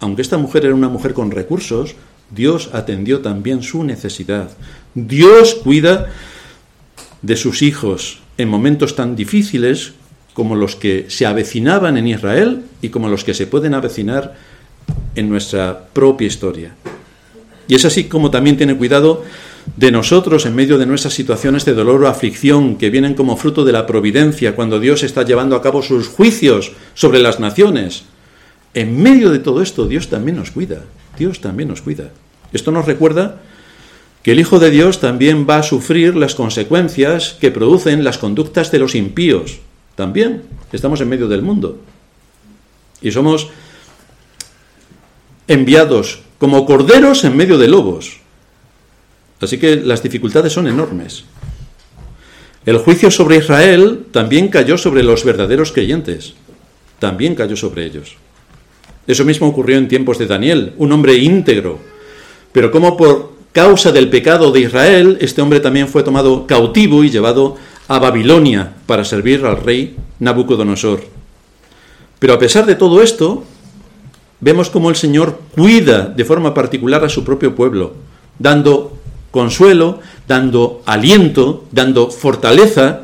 Aunque esta mujer era una mujer con recursos, Dios atendió también su necesidad. Dios cuida de sus hijos en momentos tan difíciles como los que se avecinaban en Israel y como los que se pueden avecinar en nuestra propia historia. Y es así como también tiene cuidado de nosotros en medio de nuestras situaciones de dolor o aflicción que vienen como fruto de la providencia cuando Dios está llevando a cabo sus juicios sobre las naciones. En medio de todo esto Dios también nos cuida, Dios también nos cuida. Esto nos recuerda que el Hijo de Dios también va a sufrir las consecuencias que producen las conductas de los impíos. También estamos en medio del mundo. Y somos enviados como corderos en medio de lobos. Así que las dificultades son enormes. El juicio sobre Israel también cayó sobre los verdaderos creyentes. También cayó sobre ellos. Eso mismo ocurrió en tiempos de Daniel, un hombre íntegro. Pero como por causa del pecado de Israel, este hombre también fue tomado cautivo y llevado a Babilonia para servir al rey Nabucodonosor. Pero a pesar de todo esto, vemos cómo el Señor cuida de forma particular a su propio pueblo, dando consuelo, dando aliento, dando fortaleza,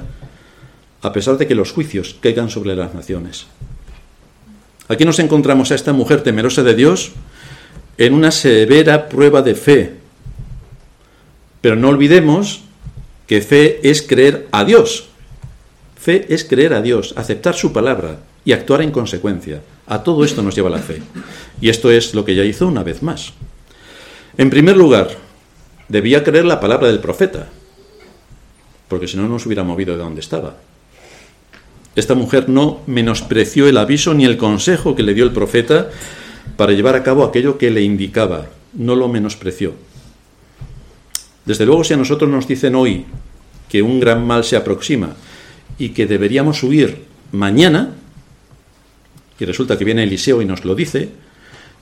a pesar de que los juicios caigan sobre las naciones. Aquí nos encontramos a esta mujer temerosa de Dios en una severa prueba de fe. Pero no olvidemos que fe es creer a Dios. Fe es creer a Dios, aceptar su palabra y actuar en consecuencia. A todo esto nos lleva la fe. Y esto es lo que ella hizo una vez más. En primer lugar, debía creer la palabra del profeta, porque si no nos hubiera movido de donde estaba. Esta mujer no menospreció el aviso ni el consejo que le dio el profeta para llevar a cabo aquello que le indicaba. No lo menospreció. Desde luego, si a nosotros nos dicen hoy que un gran mal se aproxima y que deberíamos huir mañana, y resulta que viene Eliseo y nos lo dice,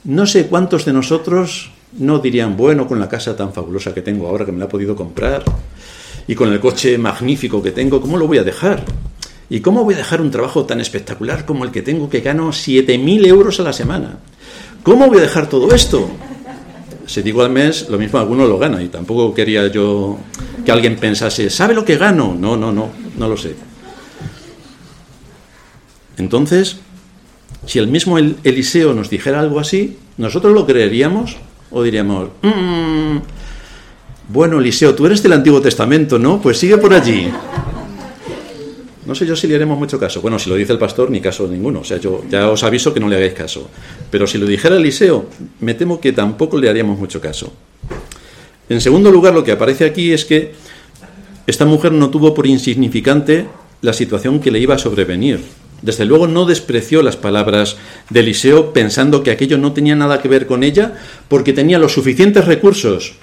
no sé cuántos de nosotros no dirían, bueno, con la casa tan fabulosa que tengo ahora que me la he podido comprar, y con el coche magnífico que tengo, ¿cómo lo voy a dejar? ¿Y cómo voy a dejar un trabajo tan espectacular como el que tengo que gano 7.000 euros a la semana? ¿Cómo voy a dejar todo esto? Si digo al mes, lo mismo alguno lo gana y tampoco quería yo que alguien pensase, ¿sabe lo que gano? No, no, no, no lo sé. Entonces, si el mismo Eliseo nos dijera algo así, ¿nosotros lo creeríamos o diríamos, mm, bueno, Eliseo, tú eres del Antiguo Testamento, ¿no? Pues sigue por allí. No sé yo si le haremos mucho caso. Bueno, si lo dice el pastor, ni caso ninguno. O sea, yo ya os aviso que no le hagáis caso. Pero si lo dijera Eliseo, me temo que tampoco le haríamos mucho caso. En segundo lugar, lo que aparece aquí es que esta mujer no tuvo por insignificante la situación que le iba a sobrevenir. Desde luego no despreció las palabras de Eliseo pensando que aquello no tenía nada que ver con ella porque tenía los suficientes recursos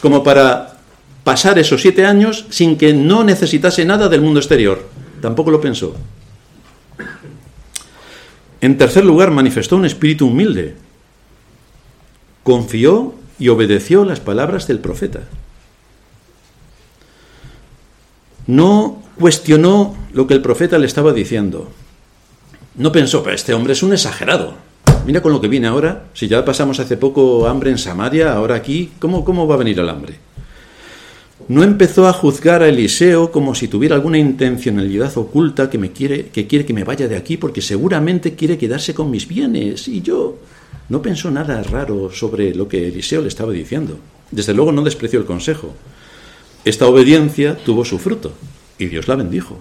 como para pasar esos siete años sin que no necesitase nada del mundo exterior. Tampoco lo pensó. En tercer lugar, manifestó un espíritu humilde. Confió y obedeció las palabras del profeta. No cuestionó lo que el profeta le estaba diciendo. No pensó, pero este hombre es un exagerado. Mira con lo que viene ahora. Si ya pasamos hace poco hambre en Samaria, ahora aquí, ¿cómo, cómo va a venir el hambre? no empezó a juzgar a Eliseo como si tuviera alguna intencionalidad oculta que me quiere que quiere que me vaya de aquí porque seguramente quiere quedarse con mis bienes y yo no pensó nada raro sobre lo que Eliseo le estaba diciendo. Desde luego no despreció el consejo. Esta obediencia tuvo su fruto y Dios la bendijo.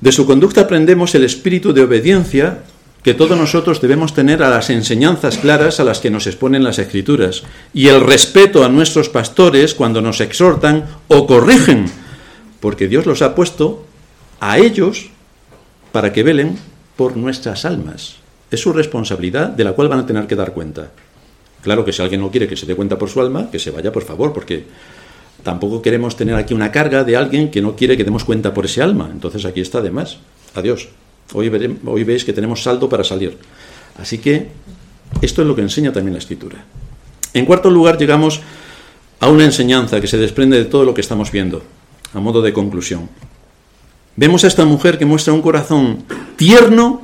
De su conducta aprendemos el espíritu de obediencia que todos nosotros debemos tener a las enseñanzas claras a las que nos exponen las escrituras y el respeto a nuestros pastores cuando nos exhortan o corrigen, porque Dios los ha puesto a ellos para que velen por nuestras almas. Es su responsabilidad de la cual van a tener que dar cuenta. Claro que si alguien no quiere que se dé cuenta por su alma, que se vaya por favor, porque tampoco queremos tener aquí una carga de alguien que no quiere que demos cuenta por ese alma. Entonces aquí está de más. Adiós. Hoy, hoy veis que tenemos saldo para salir. Así que esto es lo que enseña también la escritura. En cuarto lugar, llegamos a una enseñanza que se desprende de todo lo que estamos viendo, a modo de conclusión. Vemos a esta mujer que muestra un corazón tierno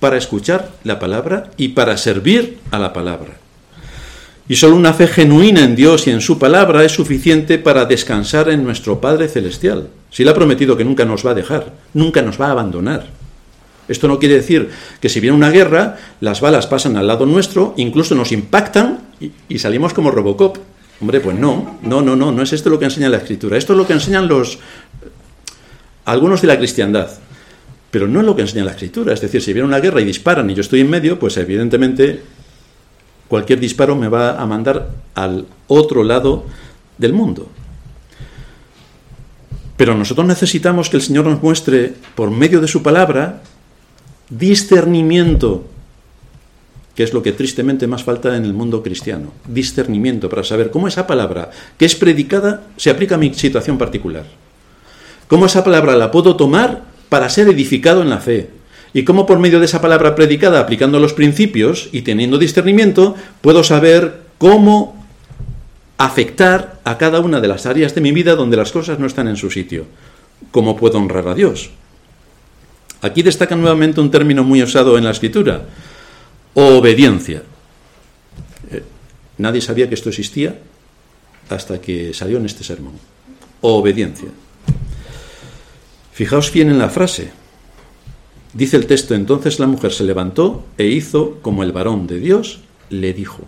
para escuchar la palabra y para servir a la palabra. Y solo una fe genuina en Dios y en su palabra es suficiente para descansar en nuestro Padre Celestial. Si Él ha prometido que nunca nos va a dejar, nunca nos va a abandonar. Esto no quiere decir que si viene una guerra, las balas pasan al lado nuestro, incluso nos impactan y, salimos como Robocop. Hombre, pues no, no, no, no, no es esto lo que enseña la escritura. Esto es lo que enseñan los algunos de la cristiandad. Pero no es lo que enseña la escritura. Es decir, si viene una guerra y disparan y yo estoy en medio, pues evidentemente cualquier disparo me va a mandar al otro lado del mundo. Pero nosotros necesitamos que el Señor nos muestre, por medio de su palabra, discernimiento, que es lo que tristemente más falta en el mundo cristiano. Discernimiento para saber cómo esa palabra que es predicada se aplica a mi situación particular. Cómo esa palabra la puedo tomar para ser edificado en la fe. Y cómo por medio de esa palabra predicada, aplicando los principios y teniendo discernimiento, puedo saber cómo afectar a cada una de las áreas de mi vida donde las cosas no están en su sitio. ¿Cómo puedo honrar a Dios? Aquí destaca nuevamente un término muy usado en la escritura, obediencia. Eh, nadie sabía que esto existía hasta que salió en este sermón. Obediencia. Fijaos bien en la frase. Dice el texto, entonces la mujer se levantó e hizo como el varón de Dios le dijo.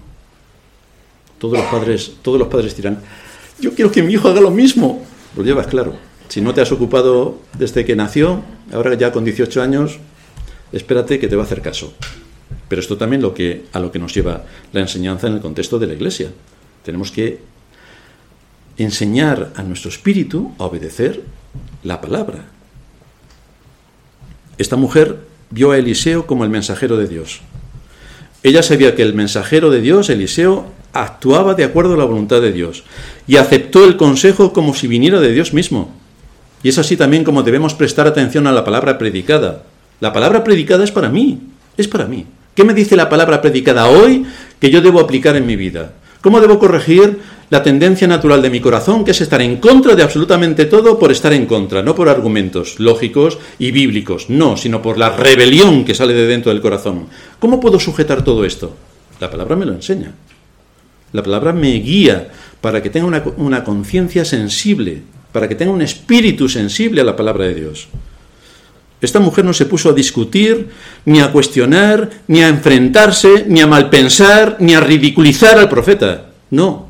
Todos los padres, todos los padres dirán, yo quiero que mi hijo haga lo mismo. Lo llevas claro. Si no te has ocupado desde que nació, ahora ya con 18 años, espérate que te va a hacer caso. Pero esto también lo que, a lo que nos lleva la enseñanza en el contexto de la iglesia. Tenemos que enseñar a nuestro espíritu a obedecer la palabra. Esta mujer vio a Eliseo como el mensajero de Dios. Ella sabía que el mensajero de Dios, Eliseo, actuaba de acuerdo a la voluntad de Dios y aceptó el consejo como si viniera de Dios mismo. Y es así también como debemos prestar atención a la palabra predicada. La palabra predicada es para mí, es para mí. ¿Qué me dice la palabra predicada hoy que yo debo aplicar en mi vida? ¿Cómo debo corregir la tendencia natural de mi corazón, que es estar en contra de absolutamente todo por estar en contra, no por argumentos lógicos y bíblicos, no, sino por la rebelión que sale de dentro del corazón? ¿Cómo puedo sujetar todo esto? La palabra me lo enseña. La palabra me guía para que tenga una, una conciencia sensible, para que tenga un espíritu sensible a la palabra de Dios. Esta mujer no se puso a discutir, ni a cuestionar, ni a enfrentarse, ni a malpensar, ni a ridiculizar al profeta. No.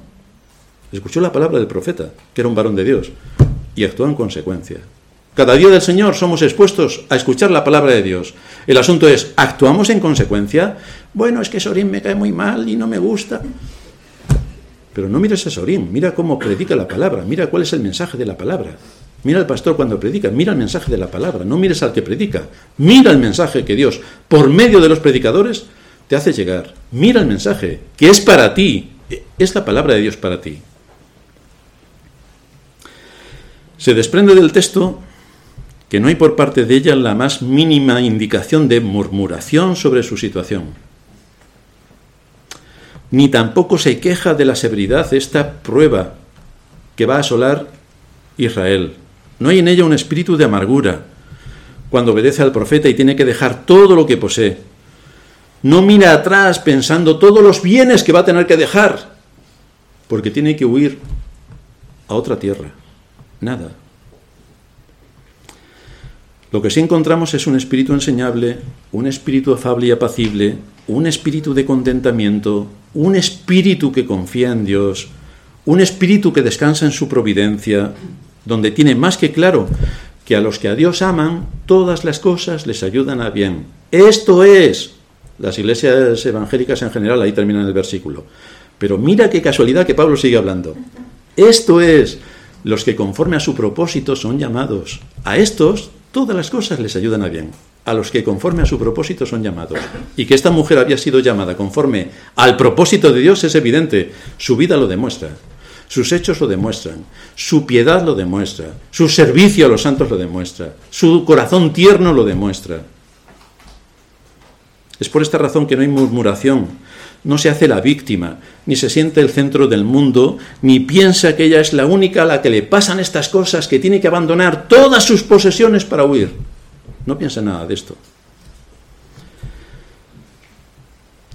Escuchó la palabra del profeta, que era un varón de Dios, y actuó en consecuencia. Cada día del Señor somos expuestos a escuchar la palabra de Dios. El asunto es, ¿actuamos en consecuencia? Bueno, es que Sorín me cae muy mal y no me gusta. Pero no mires a Sorín, mira cómo predica la palabra, mira cuál es el mensaje de la palabra. Mira al pastor cuando predica, mira el mensaje de la palabra, no mires al que predica, mira el mensaje que Dios, por medio de los predicadores, te hace llegar. Mira el mensaje, que es para ti, es la palabra de Dios para ti. Se desprende del texto que no hay por parte de ella la más mínima indicación de murmuración sobre su situación. Ni tampoco se queja de la severidad de esta prueba que va a asolar Israel. No hay en ella un espíritu de amargura cuando obedece al profeta y tiene que dejar todo lo que posee. No mira atrás pensando todos los bienes que va a tener que dejar, porque tiene que huir a otra tierra. Nada. Lo que sí encontramos es un espíritu enseñable, un espíritu afable y apacible, un espíritu de contentamiento, un espíritu que confía en Dios, un espíritu que descansa en su providencia, donde tiene más que claro que a los que a Dios aman, todas las cosas les ayudan a bien. Esto es, las iglesias evangélicas en general, ahí terminan el versículo. Pero mira qué casualidad que Pablo sigue hablando. Esto es, los que conforme a su propósito son llamados. A estos, todas las cosas les ayudan a bien. A los que conforme a su propósito son llamados. Y que esta mujer había sido llamada conforme al propósito de Dios es evidente. Su vida lo demuestra. Sus hechos lo demuestran, su piedad lo demuestra, su servicio a los santos lo demuestra, su corazón tierno lo demuestra. Es por esta razón que no hay murmuración, no se hace la víctima, ni se siente el centro del mundo, ni piensa que ella es la única a la que le pasan estas cosas, que tiene que abandonar todas sus posesiones para huir. No piensa nada de esto.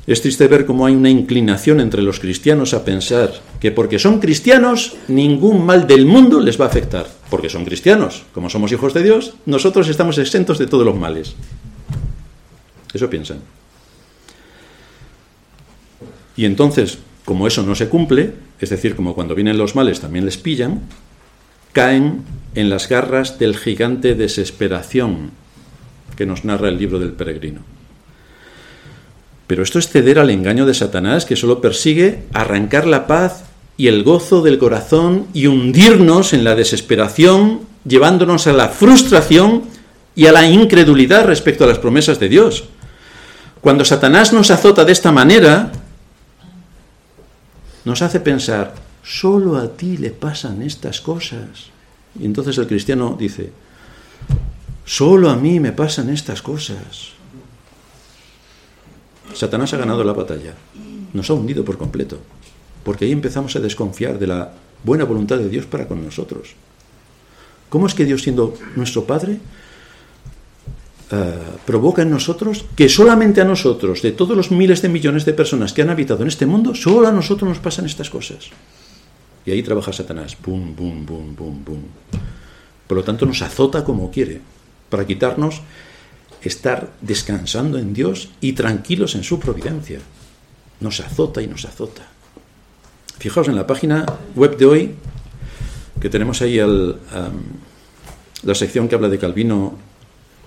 Es triste ver cómo hay una inclinación entre los cristianos a pensar que porque son cristianos ningún mal del mundo les va a afectar. Porque son cristianos, como somos hijos de Dios, nosotros estamos exentos de todos los males. Eso piensan. Y entonces, como eso no se cumple, es decir, como cuando vienen los males también les pillan, caen en las garras del gigante desesperación que nos narra el libro del peregrino. Pero esto es ceder al engaño de Satanás que solo persigue arrancar la paz y el gozo del corazón y hundirnos en la desesperación, llevándonos a la frustración y a la incredulidad respecto a las promesas de Dios. Cuando Satanás nos azota de esta manera, nos hace pensar, solo a ti le pasan estas cosas. Y entonces el cristiano dice, solo a mí me pasan estas cosas. Satanás ha ganado la batalla, nos ha hundido por completo, porque ahí empezamos a desconfiar de la buena voluntad de Dios para con nosotros. ¿Cómo es que Dios siendo nuestro Padre eh, provoca en nosotros que solamente a nosotros, de todos los miles de millones de personas que han habitado en este mundo, solo a nosotros nos pasan estas cosas? Y ahí trabaja Satanás, bum, bum, bum, bum, bum. Por lo tanto nos azota como quiere, para quitarnos estar descansando en Dios y tranquilos en su providencia. Nos azota y nos azota. Fijaos en la página web de hoy, que tenemos ahí la sección que habla de Calvino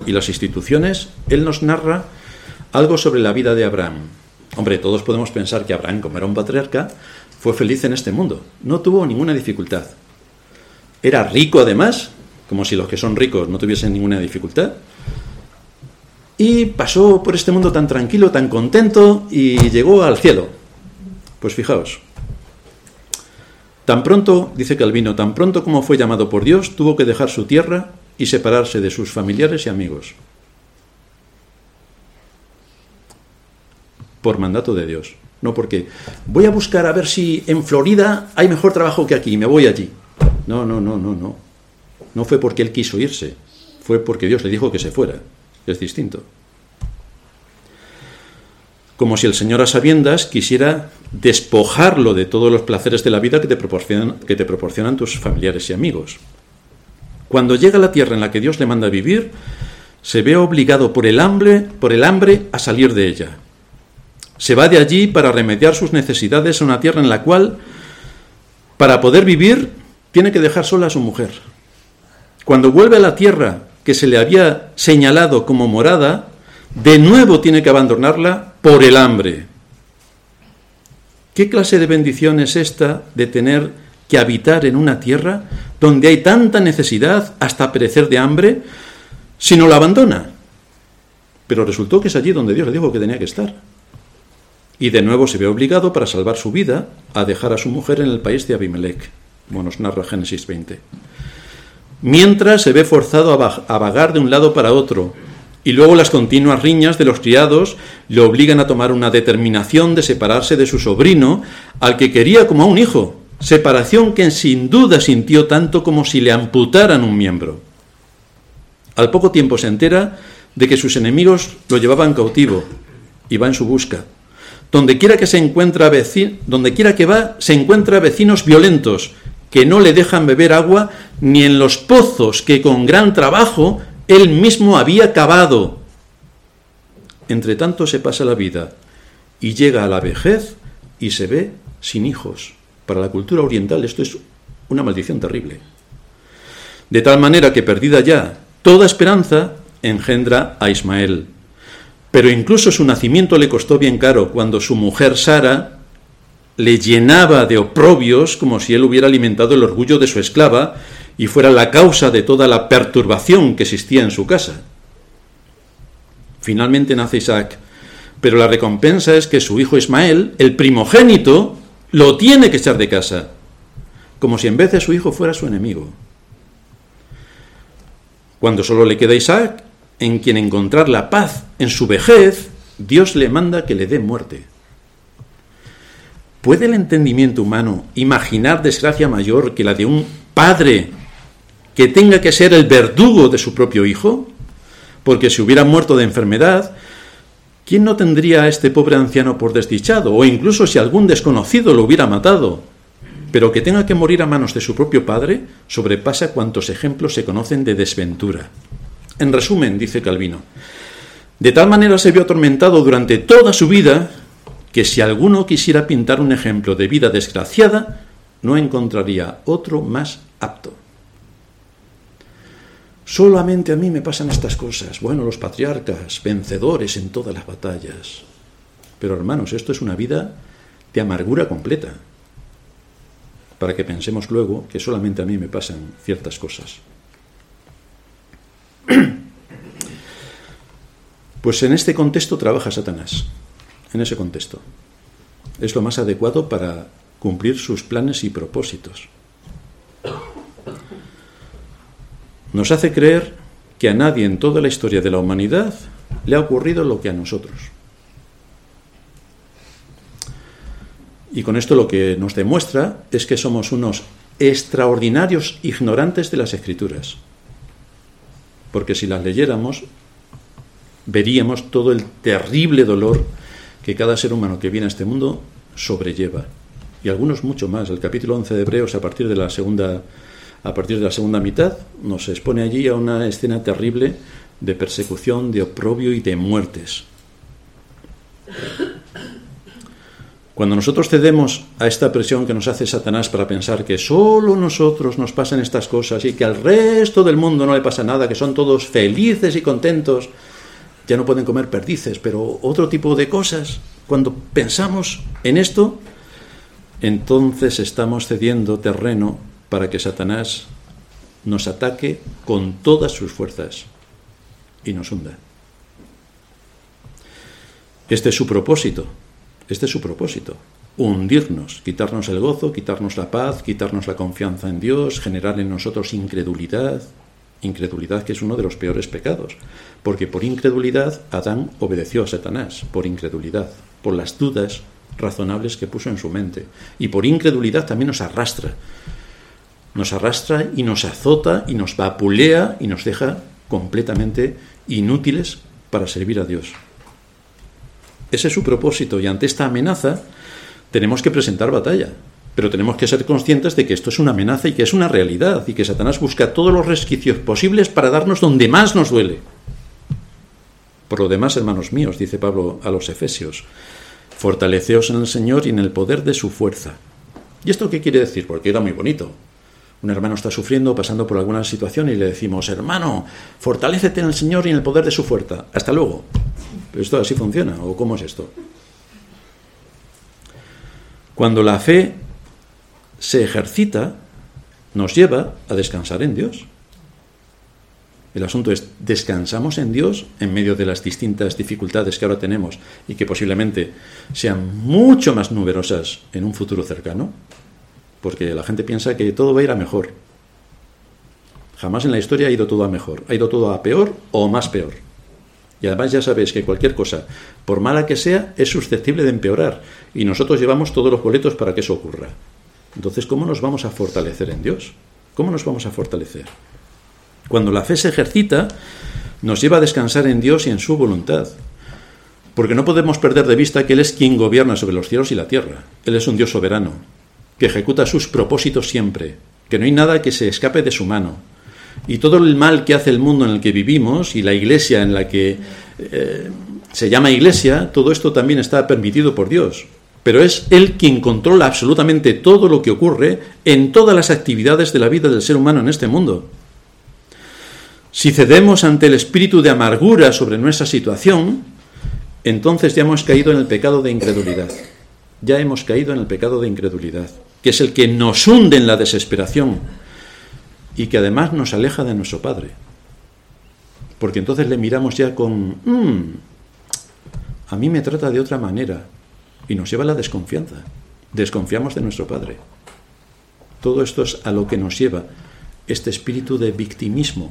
y las instituciones, él nos narra algo sobre la vida de Abraham. Hombre, todos podemos pensar que Abraham, como era un patriarca, fue feliz en este mundo. No tuvo ninguna dificultad. Era rico además, como si los que son ricos no tuviesen ninguna dificultad. Y pasó por este mundo tan tranquilo, tan contento y llegó al cielo. Pues fijaos, tan pronto, dice Calvino, tan pronto como fue llamado por Dios, tuvo que dejar su tierra y separarse de sus familiares y amigos. Por mandato de Dios. No porque voy a buscar a ver si en Florida hay mejor trabajo que aquí, me voy allí. No, no, no, no, no. No fue porque él quiso irse, fue porque Dios le dijo que se fuera es distinto. Como si el Señor a sabiendas quisiera despojarlo de todos los placeres de la vida que te proporcionan, que te proporcionan tus familiares y amigos. Cuando llega a la tierra en la que Dios le manda vivir, se ve obligado por el hambre, por el hambre a salir de ella. Se va de allí para remediar sus necesidades a una tierra en la cual, para poder vivir, tiene que dejar sola a su mujer. Cuando vuelve a la tierra que se le había señalado como morada, de nuevo tiene que abandonarla por el hambre. ¿Qué clase de bendición es esta de tener que habitar en una tierra donde hay tanta necesidad hasta perecer de hambre si no la abandona? Pero resultó que es allí donde Dios le dijo que tenía que estar. Y de nuevo se ve obligado para salvar su vida a dejar a su mujer en el país de Abimelech, como nos narra Génesis 20 mientras se ve forzado a vagar de un lado para otro, y luego las continuas riñas de los criados le obligan a tomar una determinación de separarse de su sobrino, al que quería como a un hijo, separación que sin duda sintió tanto como si le amputaran un miembro. Al poco tiempo se entera de que sus enemigos lo llevaban cautivo y va en su busca. Donde quiera que se encuentra donde quiera que va, se encuentra vecinos violentos que no le dejan beber agua ni en los pozos que con gran trabajo él mismo había cavado. Entre tanto se pasa la vida y llega a la vejez y se ve sin hijos. Para la cultura oriental esto es una maldición terrible. De tal manera que perdida ya toda esperanza, engendra a Ismael. Pero incluso su nacimiento le costó bien caro cuando su mujer Sara le llenaba de oprobios como si él hubiera alimentado el orgullo de su esclava y fuera la causa de toda la perturbación que existía en su casa. Finalmente nace Isaac, pero la recompensa es que su hijo Ismael, el primogénito, lo tiene que echar de casa, como si en vez de su hijo fuera su enemigo. Cuando solo le queda Isaac, en quien encontrar la paz en su vejez, Dios le manda que le dé muerte. ¿Puede el entendimiento humano imaginar desgracia mayor que la de un padre que tenga que ser el verdugo de su propio hijo? Porque si hubiera muerto de enfermedad, ¿quién no tendría a este pobre anciano por desdichado? O incluso si algún desconocido lo hubiera matado. Pero que tenga que morir a manos de su propio padre sobrepasa cuantos ejemplos se conocen de desventura. En resumen, dice Calvino, de tal manera se vio atormentado durante toda su vida que si alguno quisiera pintar un ejemplo de vida desgraciada, no encontraría otro más apto. Solamente a mí me pasan estas cosas. Bueno, los patriarcas, vencedores en todas las batallas. Pero hermanos, esto es una vida de amargura completa. Para que pensemos luego que solamente a mí me pasan ciertas cosas. Pues en este contexto trabaja Satanás, en ese contexto. Es lo más adecuado para cumplir sus planes y propósitos. Nos hace creer que a nadie en toda la historia de la humanidad le ha ocurrido lo que a nosotros. Y con esto lo que nos demuestra es que somos unos extraordinarios ignorantes de las escrituras. Porque si las leyéramos, veríamos todo el terrible dolor que cada ser humano que viene a este mundo sobrelleva. Y algunos mucho más. El capítulo 11 de Hebreos, a partir de la segunda, a partir de la segunda mitad, nos expone allí a una escena terrible de persecución, de oprobio y de muertes. Cuando nosotros cedemos a esta presión que nos hace Satanás para pensar que solo nosotros nos pasan estas cosas y que al resto del mundo no le pasa nada, que son todos felices y contentos, ya no pueden comer perdices, pero otro tipo de cosas. Cuando pensamos en esto, entonces estamos cediendo terreno para que Satanás nos ataque con todas sus fuerzas y nos hunda. Este es su propósito, este es su propósito, hundirnos, quitarnos el gozo, quitarnos la paz, quitarnos la confianza en Dios, generar en nosotros incredulidad, incredulidad que es uno de los peores pecados, porque por incredulidad Adán obedeció a Satanás, por incredulidad, por las dudas razonables que puso en su mente, y por incredulidad también nos arrastra, nos arrastra y nos azota y nos vapulea y nos deja completamente inútiles para servir a Dios. Ese es su propósito y ante esta amenaza tenemos que presentar batalla. Pero tenemos que ser conscientes de que esto es una amenaza y que es una realidad y que Satanás busca todos los resquicios posibles para darnos donde más nos duele. Por lo demás, hermanos míos, dice Pablo a los Efesios, fortaleceos en el Señor y en el poder de su fuerza. ¿Y esto qué quiere decir? Porque era muy bonito. Un hermano está sufriendo, pasando por alguna situación y le decimos, hermano, fortalécete en el Señor y en el poder de su fuerza. Hasta luego. ¿Pero esto así funciona? ¿O cómo es esto? Cuando la fe se ejercita, nos lleva a descansar en Dios. El asunto es, ¿descansamos en Dios en medio de las distintas dificultades que ahora tenemos y que posiblemente sean mucho más numerosas en un futuro cercano? Porque la gente piensa que todo va a ir a mejor. Jamás en la historia ha ido todo a mejor. Ha ido todo a peor o más peor. Y además ya sabéis que cualquier cosa, por mala que sea, es susceptible de empeorar. Y nosotros llevamos todos los boletos para que eso ocurra. Entonces, ¿cómo nos vamos a fortalecer en Dios? ¿Cómo nos vamos a fortalecer? Cuando la fe se ejercita, nos lleva a descansar en Dios y en su voluntad. Porque no podemos perder de vista que Él es quien gobierna sobre los cielos y la tierra. Él es un Dios soberano, que ejecuta sus propósitos siempre, que no hay nada que se escape de su mano. Y todo el mal que hace el mundo en el que vivimos y la iglesia en la que eh, se llama iglesia, todo esto también está permitido por Dios pero es Él quien controla absolutamente todo lo que ocurre en todas las actividades de la vida del ser humano en este mundo. Si cedemos ante el espíritu de amargura sobre nuestra situación, entonces ya hemos caído en el pecado de incredulidad. Ya hemos caído en el pecado de incredulidad, que es el que nos hunde en la desesperación y que además nos aleja de nuestro Padre. Porque entonces le miramos ya con, mm, a mí me trata de otra manera, y nos lleva a la desconfianza. Desconfiamos de nuestro Padre. Todo esto es a lo que nos lleva este espíritu de victimismo,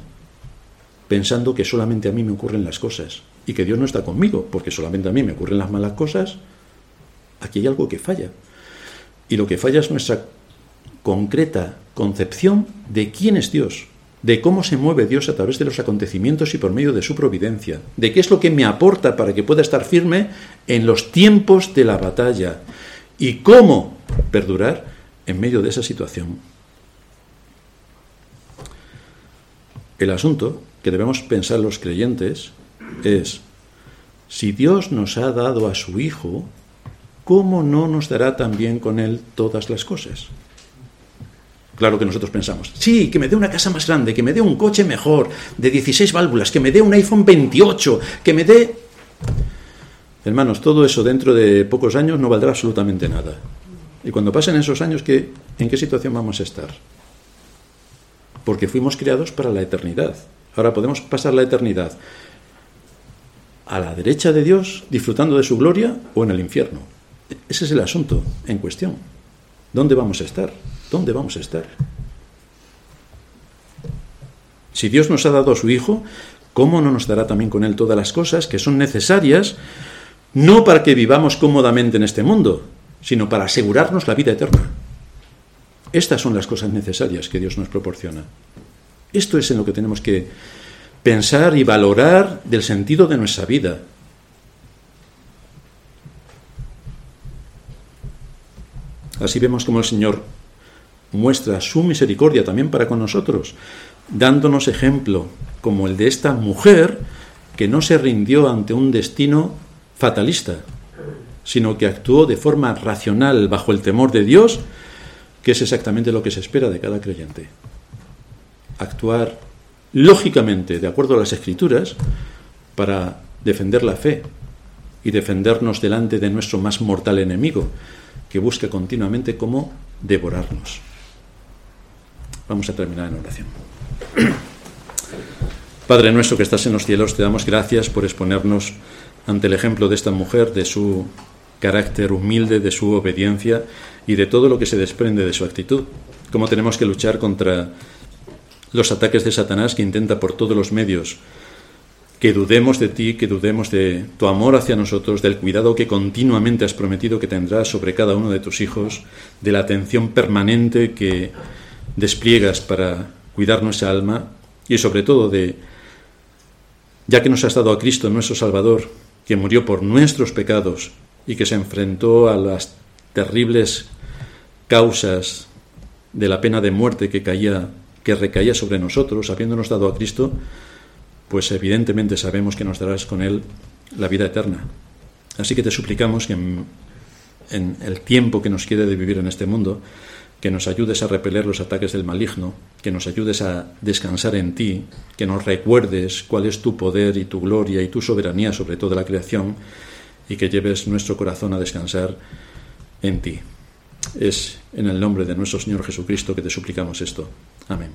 pensando que solamente a mí me ocurren las cosas y que Dios no está conmigo, porque solamente a mí me ocurren las malas cosas. Aquí hay algo que falla. Y lo que falla es nuestra concreta concepción de quién es Dios, de cómo se mueve Dios a través de los acontecimientos y por medio de su providencia, de qué es lo que me aporta para que pueda estar firme en los tiempos de la batalla y cómo perdurar en medio de esa situación. El asunto que debemos pensar los creyentes es, si Dios nos ha dado a su Hijo, ¿cómo no nos dará también con Él todas las cosas? Claro que nosotros pensamos, sí, que me dé una casa más grande, que me dé un coche mejor, de 16 válvulas, que me dé un iPhone 28, que me dé... Hermanos, todo eso dentro de pocos años no valdrá absolutamente nada. Y cuando pasen esos años, ¿qué, ¿en qué situación vamos a estar? Porque fuimos creados para la eternidad. Ahora podemos pasar la eternidad a la derecha de Dios, disfrutando de su gloria, o en el infierno. Ese es el asunto en cuestión. ¿Dónde vamos a estar? ¿Dónde vamos a estar? Si Dios nos ha dado a su Hijo, ¿cómo no nos dará también con Él todas las cosas que son necesarias, no para que vivamos cómodamente en este mundo, sino para asegurarnos la vida eterna? Estas son las cosas necesarias que Dios nos proporciona. Esto es en lo que tenemos que pensar y valorar del sentido de nuestra vida. Así vemos como el Señor muestra su misericordia también para con nosotros, dándonos ejemplo como el de esta mujer que no se rindió ante un destino fatalista, sino que actuó de forma racional bajo el temor de Dios, que es exactamente lo que se espera de cada creyente. Actuar lógicamente, de acuerdo a las escrituras, para defender la fe y defendernos delante de nuestro más mortal enemigo, que busca continuamente cómo devorarnos. Vamos a terminar en oración. Padre nuestro que estás en los cielos, te damos gracias por exponernos ante el ejemplo de esta mujer, de su carácter humilde, de su obediencia y de todo lo que se desprende de su actitud. Cómo tenemos que luchar contra los ataques de Satanás que intenta por todos los medios. Que dudemos de ti, que dudemos de tu amor hacia nosotros, del cuidado que continuamente has prometido que tendrás sobre cada uno de tus hijos, de la atención permanente que despliegas para cuidar nuestra alma y sobre todo de, ya que nos has dado a Cristo nuestro Salvador, que murió por nuestros pecados y que se enfrentó a las terribles causas de la pena de muerte que caía que recaía sobre nosotros, habiéndonos dado a Cristo, pues evidentemente sabemos que nos darás con Él la vida eterna. Así que te suplicamos que en, el tiempo que nos quede de vivir en este mundo, que nos ayudes a repeler los ataques del maligno, que nos ayudes a descansar en ti, que nos recuerdes cuál es tu poder y tu gloria y tu soberanía sobre toda la creación y que lleves nuestro corazón a descansar en ti. Es en el nombre de nuestro Señor Jesucristo que te suplicamos esto. Amén.